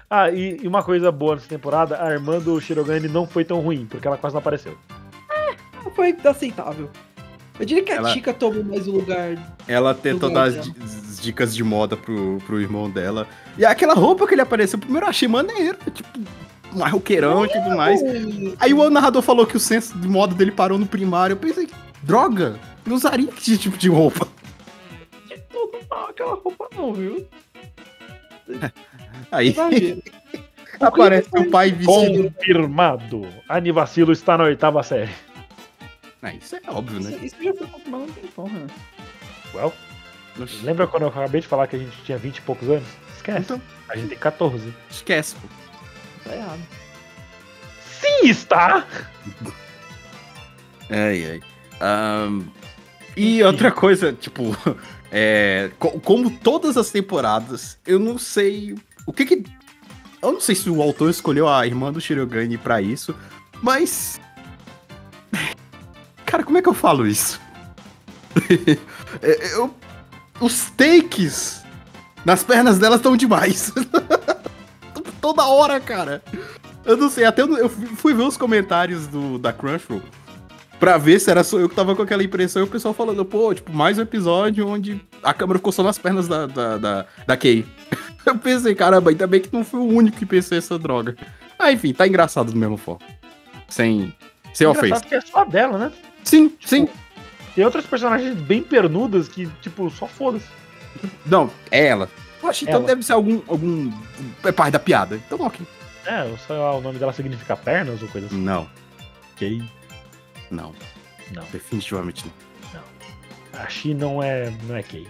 Ah, e, e uma coisa boa nessa temporada, a irmã do Shirogane não foi tão ruim, porque ela quase não apareceu. Foi aceitável. Eu diria que a Ela- Tika tomou mais o lugar. Ela tenta Tudo dar as dicas de moda pro, pro irmão dela. E aquela roupa que ele apareceu, primeiro eu achei maneiro. Tipo, mais roqueirão e tudo mais. Aí o narrador falou que o senso de moda dele parou no primário. Eu pensei, droga, não usaria esse tipo de roupa. Não, não, aquela roupa não, viu? Aí aparece o pai vestido. Confirmado. Anivacilo está na oitava série. Ah, isso é óbvio, né? Isso, isso já foi confirmado há um tempão, né? Well, Oxi, lembra quando eu acabei de falar que a gente tinha 20 e poucos anos? Esquece. Então, A gente tem 14. esquece, pô. Tá errado. Sim, está! Ai, ai. Ahn, e outra coisa, tipo, é, co- como todas as temporadas, eu não sei o que que. Eu não sei se o autor escolheu a irmã do Shirogane pra isso, mas. Cara, como é que eu falo isso? É, eu- os takes nas pernas dela estão demais. Toda hora, cara. Eu não sei, até eu, eu fui ver os comentários do, da Crunchyroll pra ver se era só eu que tava com aquela impressão e o pessoal falando, pô, tipo, mais um episódio onde a câmera ficou só nas pernas da, da, da, da Kay. Eu pensei, caramba, ainda bem que não fui o único que pensou essa droga. Ah, enfim, tá engraçado do mesmo forma. Sem, sem ofensa. Engraçado que é só dela, né? Sim, sim. Tem outras personagens bem pernudas que, tipo, só foda-se. Não, é ela. Poxa, então Ela. deve ser algum, algum... É parte da piada. Então, ok. É, sei lá, o nome dela significa pernas ou coisa assim. Não, Ok. não. Não. Definitivamente não. A Shi não é, não é gay.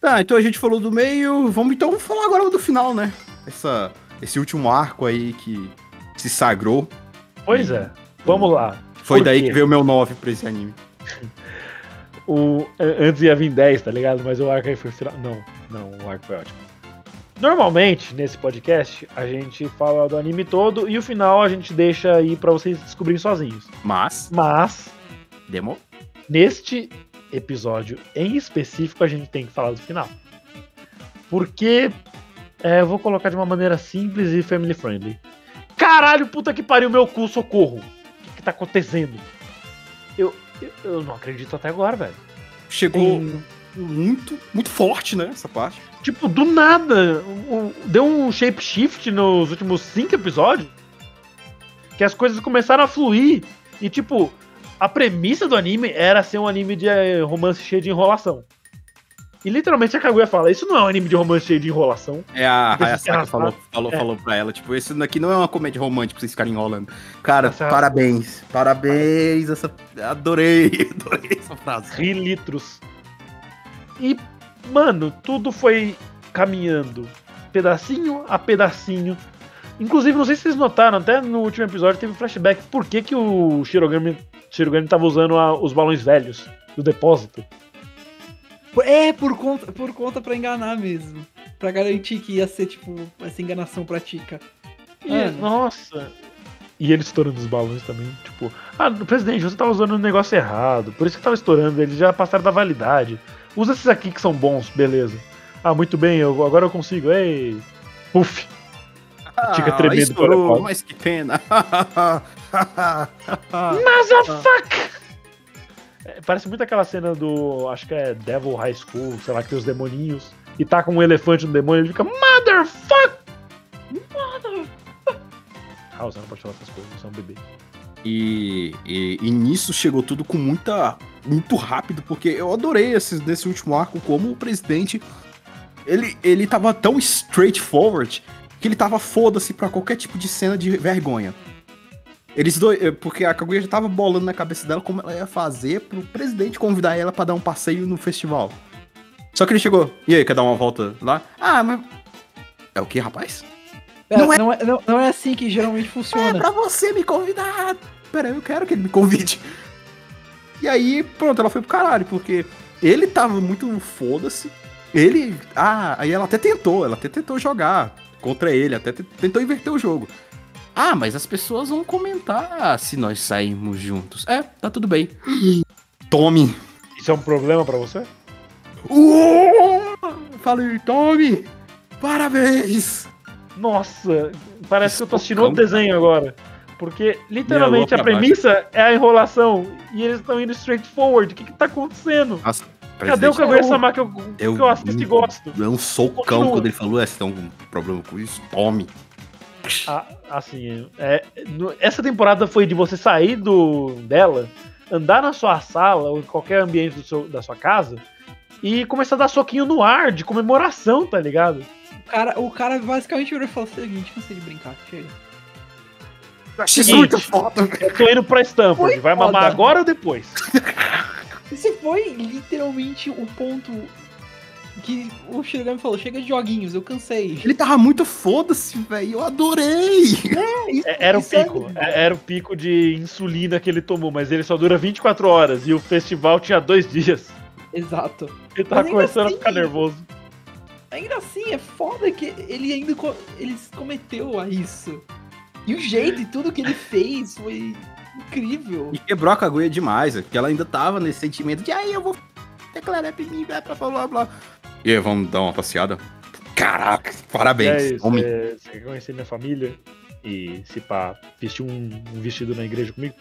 Tá, então a gente falou do meio. Vamos então falar agora do final, né? Essa, esse último arco aí que se sagrou. Pois é, vamos lá. Foi daí que veio o meu 9 pra esse anime. O, antes ia vir 10, tá ligado? Mas o arco aí foi final. Não, não, o arco foi ótimo. Normalmente, nesse podcast, a gente fala do anime todo e o final a gente deixa aí pra vocês descobrirem sozinhos. Mas, Mas, demo. neste episódio em específico, a gente tem que falar do final. Porque, é, eu vou colocar de uma maneira simples e family friendly. Caralho, puta que pariu, meu cu, socorro! Que, tá acontecendo? Eu, eu, eu não acredito até agora, velho. Chegou Tem- muito, muito forte, né? Essa parte. Tipo, do nada, deu um shape shift nos últimos cinco episódios. Que as coisas começaram a fluir. E, tipo, a premissa do anime era ser um anime de eh, romance cheio de enrolação. E literalmente a Kaguya fala, isso não é um anime de romance cheio de enrolação. É a Hayasaka falou, falou, É. falou pra ela, tipo, esse daqui não é uma comédia romântica pra vocês ficarem enrolando. Cara, Essa- parabéns, parabéns, essa, adorei, adorei essa frase. Ri litros. E, mano, tudo foi caminhando pedacinho a pedacinho. Inclusive, não sei se vocês notaram, até no último episódio teve um flashback por que, que o Shirogami, Shirogami tava usando a- os balões velhos do depósito. É, por conta, por conta pra enganar mesmo. Pra garantir que ia ser, tipo, essa enganação pra Tika. E, É. nossa. E ele estourando os balões também. Tipo, ah, presidente, você tá usando um negócio errado. Por isso que tava estourando. Eles já passaram da validade. Usa esses aqui que são bons, beleza. Ah, muito bem, eu, agora eu consigo. Ei. Puf. Tica tremendo estourou, mas que pena. Motherfuck! É, parece muito aquela cena do. Acho que é Devil High School, sei lá, que tem os demoninhos. E tá com um elefante no demônio ele fica Motherfuck! Motherfuck! Ah, você não pode falar essas coisas, você é um bebê. E, e, e nisso chegou tudo com muita. muito rápido, porque eu adorei esse, nesse último arco como o presidente. Ele, ele tava tão straightforward que ele tava foda-se pra qualquer tipo de cena de vergonha. Eles dois. eh, Porque a Kaguya já tava bolando na cabeça dela como ela ia fazer pro presidente convidar ela pra dar um passeio no festival. Só que ele chegou. E aí, quer dar uma volta lá? Ah, mas. É o que, rapaz? É, Não não, é- é... Não, não é assim que geralmente É funciona. pra você me convidar. Pera, eu quero que ele me convide. E aí, pronto, ela foi pro caralho, porque ele tava muito foda-se. Ele. Ah, aí ela até tentou, ela até tentou jogar contra ele, até te- tentou inverter o jogo. Ah, mas as pessoas vão comentar se nós sairmos juntos. É, tá tudo bem. Tome. Isso é um problema pra você? Uou! Falei, tome! Parabéns! Nossa, parece que eu tô assistindo Espocão. outro desenho agora. Porque literalmente a premissa é a enrolação e eles estão indo straight forward. O que que tá acontecendo? Nossa, Cadê o Kaguya-sama que eu, eu- que eu assisto e gosto? É um socão Continua. quando ele falou, é, você tem algum problema com isso? Tome. Ah, assim, é, no- essa temporada foi de você sair do dela, andar na sua sala ou em qualquer ambiente do seu- da sua casa e começar a dar soquinho no ar de comemoração, tá ligado? O cara, o cara basicamente virou e falou: seguinte, cansei de brincar, chega. Achei muito foda, Eu tô indo pra Stanford, Foi vai mamar foda. agora ou depois? Esse foi literalmente o ponto que o Shirogami falou: chega de joguinhos, eu cansei. Ele tava muito foda-se, velho. Eu adorei. É, Era o Isso é pico, é- era o pico de insulina que ele tomou, mas ele só dura 24 horas e o festival tinha dois dias. Exato. Ele tava começando assim- a ficar nervoso. Ainda assim, é foda que ele ainda co- ele se cometeu a isso. E o jeito e tudo que ele fez foi incrível. E quebrou a Kaguya demais, é, porque ela ainda tava nesse sentimento de, aí eu vou declarar pra mim, blá, blá, blá, blá. E aí, vamos dar uma passeada? Caraca, parabéns. aí, homem. você, conhecer minha família? E se pá, vestir um, um vestido na igreja comigo?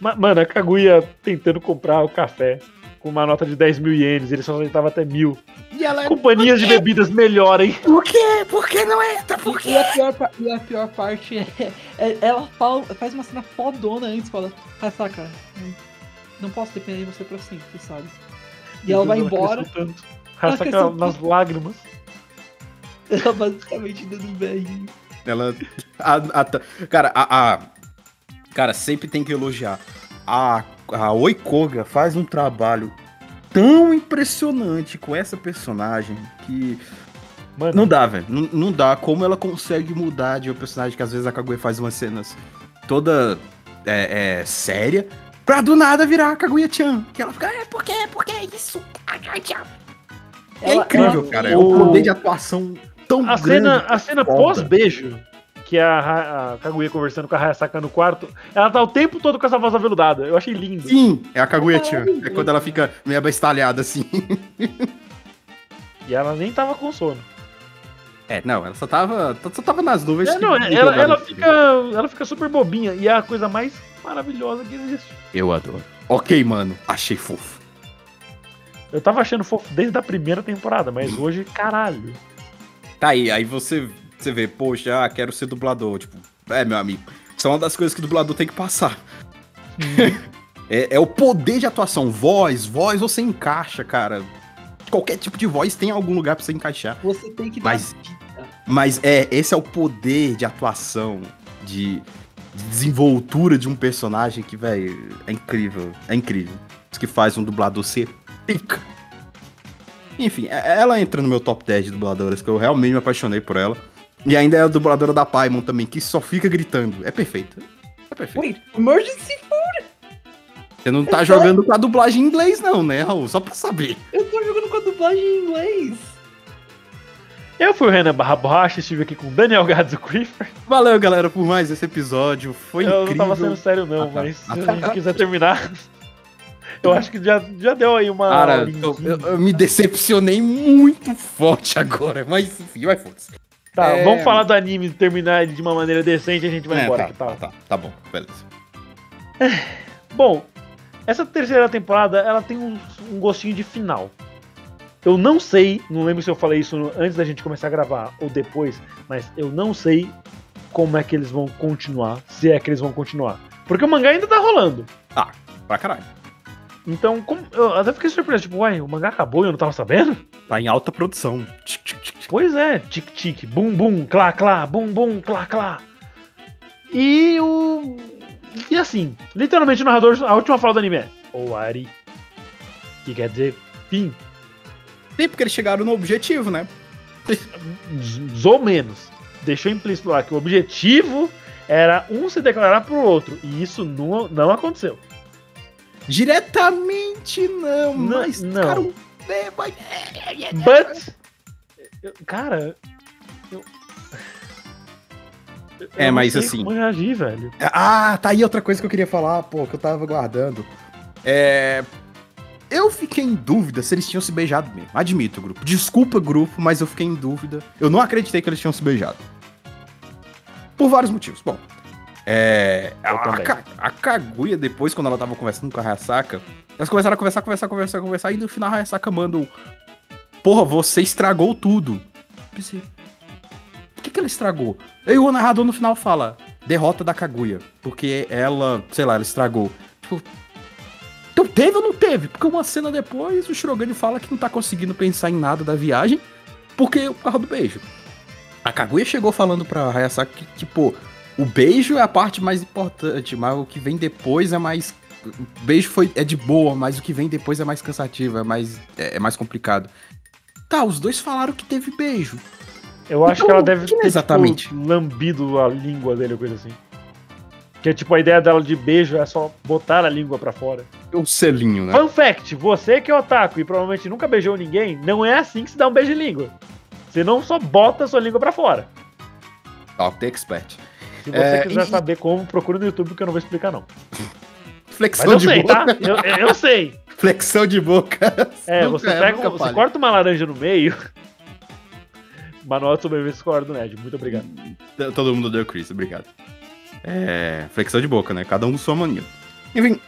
Ma- Mano, a Kaguya tentando comprar o café com uma nota de 10 mil ienes, ele só aceitava até mil. E ela é, Companhias de bebidas melhorem. por quê? Por que não entra? Por E a pior, e a pior parte é, é- ela fala- faz uma cena fodona antes, fala, Hasaka, não, não posso depender de você pra sempre, sabe? E ela vai embora, Tanto. Ela Raça cresceu nas lágrimas. ela basicamente dando um berrinho. Ela. a- a- cara, a, a- Cara, sempre tem que elogiar. A, a Oikoga faz um trabalho tão impressionante com essa personagem que. Mano, Não dá, velho. Não, não dá. Como ela consegue mudar de um personagem que às vezes a Kaguya faz umas cenas toda é, é, séria, pra do nada virar a Kaguya-chan. Que ela fica, é, por quê? Por que isso? Kaguya-chan?" É Ela- incrível, ela- cara. É o- o poder de atuação tão a grande. cena, a cena foda. pós-beijo, que é a, a Kaguya conversando com a Hayasaka no quarto, ela tá o tempo todo com essa voz aveludada. Eu achei lindo. Sim, é a Kaguya-chan. É quando ela fica meio abestalhada assim. E ela nem tava com sono. É, não, ela só tava, só tava nas nuvens. É, não, ela, ela, assim. fica, ela fica super bobinha e é a coisa mais maravilhosa que existe. Eu adoro. Ok, mano, achei fofo. Eu tava achando fofo desde a primeira temporada, mas hoje, caralho. Tá aí, aí você, você vê, poxa, ah, quero ser dublador. Tipo, é, meu amigo, isso é uma das coisas que o dublador tem que passar. é, é o poder de atuação, voz, voz você encaixa, cara. qualquer tipo de voz tem algum lugar pra você encaixar. Você tem que dar Mas- vida. Mas é, esse é o poder de atuação, de, de desenvoltura de um personagem que, velho, é incrível. É incrível. Isso que faz um dublador ser pica. Enfim, é- ela entra no meu top 10 de dubladoras, que eu realmente me apaixonei por ela. E ainda é a dubladora da Paimon também, que só fica gritando. É perfeita. É perfeita. Wait, emergency Você não tá jogando com a dublagem em inglês, não, né, Raul? Só pra saber. Eu tô jogando com a dublagem em inglês. Eu fui o Renan Barra Borracha, estive aqui com o Daniel Gadzo Creeper. Valeu, galera, por mais esse episódio. Foi Eu incrível. não tava sendo sério, não, Ah, tá. mas Ah, se tá. a gente quiser terminar. Eu acho que já, já deu aí uma. Cara, eu, eu- eu me decepcionei muito forte agora, mas enfim, vai foda-se. Tá, é- vamos falar do anime e terminar ele de uma maneira decente e a gente vai É, embora. tá, que tal? tá, tá, tá bom, beleza. Bom, essa terceira temporada ela tem um, um gostinho de final. Eu não sei, não lembro se eu falei isso antes da gente começar a gravar ou depois, mas eu não sei como é que eles vão continuar, se é que eles vão continuar. Porque o mangá ainda tá rolando. Pra caralho. Então, como- eu até fiquei surpreso, tipo, uai, o mangá acabou e eu não tava sabendo? Tá em alta produção. Tchic, tchic, tchic. Pois é, tic-tic, bum bum, clá clá, bum bum, clá clá. E o. E assim, literalmente o narrador, a última fala do anime é Owari. Que quer dizer fim. Sim, porque eles chegaram no objetivo, né? Ou menos. Deixou implícito lá que o objetivo era um se declarar pro outro. E isso não, não aconteceu. Diretamente não, Não, mas, não. cara, mas- But. Cara. Eu, eu É, mas assim- Como reagir, velho. Ah, tá aí outra coisa que eu queria falar, pô, que eu tava guardando. É. Eu fiquei em dúvida se eles tinham se beijado mesmo. Admito, grupo. Desculpa, grupo, mas eu fiquei em dúvida. Eu não acreditei que eles tinham se beijado. Por vários motivos. Bom, é. A. Ka- a Kaguya, depois, quando ela tava conversando com a Hayasaka, elas começaram a conversar, conversar, conversar, conversar, e no final a Hayasaka manda um. Porra, você estragou tudo. Pensei. O que, que ela estragou? Aí o narrador no final fala: derrota da Kaguya. Porque ela, sei lá, ela estragou. Tipo. Então teve ou não teve? Porque uma cena depois o Shirogane fala que não tá conseguindo pensar em nada da viagem. Porque o carro do beijo. A Kaguya chegou falando pra Hayasaka que, tipo, o beijo é a parte mais importante, mas o que vem depois é mais. O beijo foi, é de boa, mas o que vem depois é mais cansativo, é mais, é, é mais complicado. Tá, os dois falaram que teve beijo. Eu acho Então, que ela deve que ter exatamente? tipo, lambido a língua dele ou coisa assim. Que é tipo, a ideia dela de beijo é só botar a língua pra fora. O selinho, né? Fun fact, você que é otaku e provavelmente nunca beijou ninguém, não é assim que se dá um beijo de língua. Você não só bota a sua língua pra fora. Talk the expert. Se você É, quiser e- saber como, procura no YouTube que eu não vou explicar não. Flexão eu de sei, boca. tá? Eu, eu sei. Flexão de boca. É, Nunca você é, pega, você corta uma laranja no meio. Manual de sobrevivência escolar do Nerd. Muito obrigado. Todo mundo deu Chris, obrigado. É. Flexão de boca, né? Cada um sua mania. Enfim.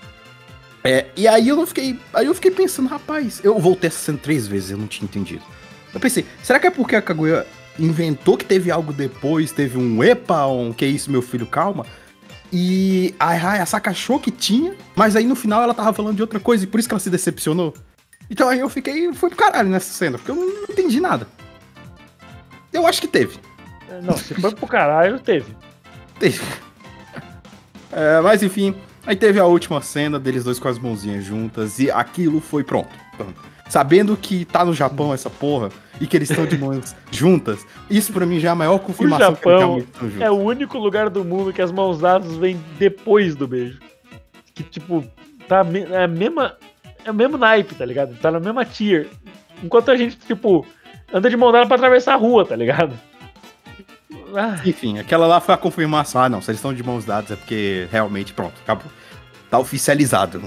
É, e aí eu não fiquei. Aí eu fiquei pensando, rapaz, eu voltei essa cena três vezes, eu não tinha entendido. Eu pensei, será que é porque a Kaguya inventou que teve algo depois, teve um epa, um que isso, meu filho, calma? E a Hayasaka achou que tinha, mas aí no final ela tava falando de outra coisa e por isso que ela se decepcionou. Então aí eu fiquei, fui pro caralho nessa cena, porque eu não entendi nada. Eu acho que teve. Não, se foi pro caralho, teve. Teve. É, mas enfim, aí teve a última cena deles dois com as mãozinhas juntas e aquilo foi pronto. Pronto. Sabendo que tá no Japão essa porra e que eles estão de mãos juntas, isso pra mim já é a maior O confirmação que Japão eles juntos. é o único lugar do mundo que as mãos dadas vêm depois do beijo. Que, tipo, tá é a mesma. É o mesmo naipe, tá ligado? Tá na mesma tier. Enquanto a gente, tipo, anda de mão dada pra atravessar a rua, tá ligado? Ah, Enfim, aquela lá foi a confirmação. Ah, não, se eles estão de mãos dadas é porque realmente, pronto, acabou. Tá oficializado.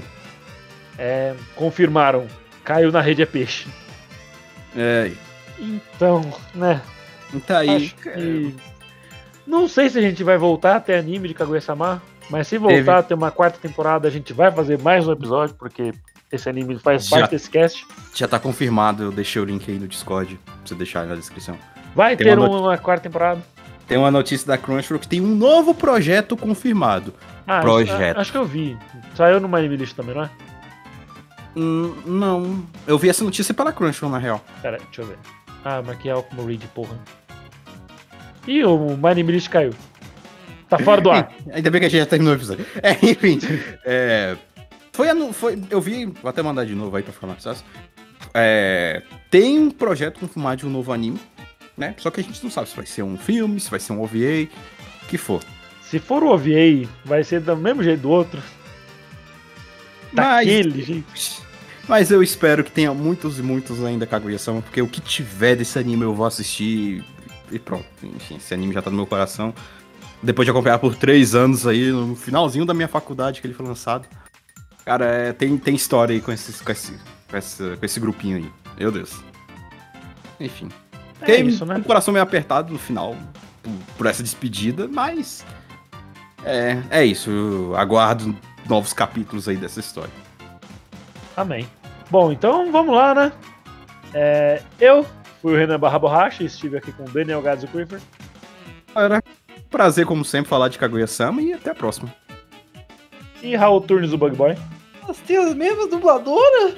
é, confirmaram. Caiu na rede é peixe. É, Então, né? tá aí. Que. Não sei se a gente vai voltar a ter anime de Kaguya-sama, mas se voltar Teve. a ter uma quarta temporada, a gente vai fazer mais um episódio, porque esse anime faz Já. parte desse cast. Já tá confirmado, eu deixei o link aí no Discord, pra você deixar aí na descrição. Vai Tem ter uma uma, quarta temporada. Tem uma notícia da Crunchyroll que tem um novo projeto confirmado. Ah, Projeto. Acho, acho que eu vi. Saiu no Anime List também, não é? Hum, não. Eu vi essa notícia pela Crunchyroll, na real. Pera, deixa eu ver. Ah, marquei algo como read, porra. Ih, o Name List caiu. Tá fora do ar. Ainda bem que a gente já terminou o episódio. É, enfim. é, foi, foi. Eu vi. Vou até mandar de novo aí pra ficar mais fácil. É, tem um projeto confirmado de um novo anime, né? Só que a gente não sabe se vai ser um filme, se vai ser um OVA, que for. Se for o OVA, vai ser do mesmo jeito do outro. Mas- Daquele jeito. Mas eu espero que tenha muitos e muitos ainda Kaguya-sama, porque o que tiver desse anime eu vou assistir e pronto. Enfim, esse anime já tá no meu coração. Depois de acompanhar por três anos aí, no finalzinho da minha faculdade que ele foi lançado. Cara, é, tem, tem história aí com, esses, com, esse, com, esse, com esse grupinho aí. Meu Deus. Enfim. É Tem isso, né? um coração meio apertado no final por, por essa despedida, mas. É, é isso. Eu aguardo novos capítulos aí dessa história. Amém. Bom, então vamos lá, né? É, eu fui o Renan Barra Borracha e estive aqui com o Daniel Gadzo Creeper. Galera, prazer como sempre falar de Kaguya-sama e até a próxima. E Raul Turnes do Bug Boy. Nós temos as mesmas dubladoras?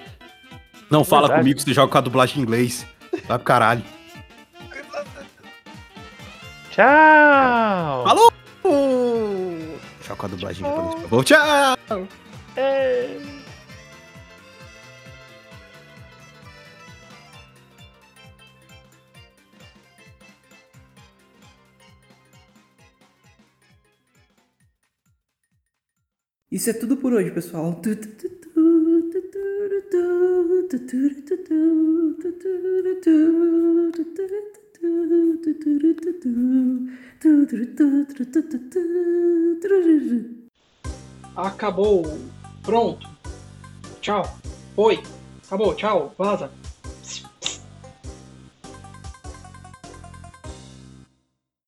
Não fala Verdade. comigo que você joga com a dublagem em inglês. Vai pro caralho. Tchau! Falou! Joga com a dublagem em por favor. Tchau! É. Isso é tudo por hoje, pessoal. Acabou. Pronto. Tchau. Oi. Acabou. Tchau. Vaza.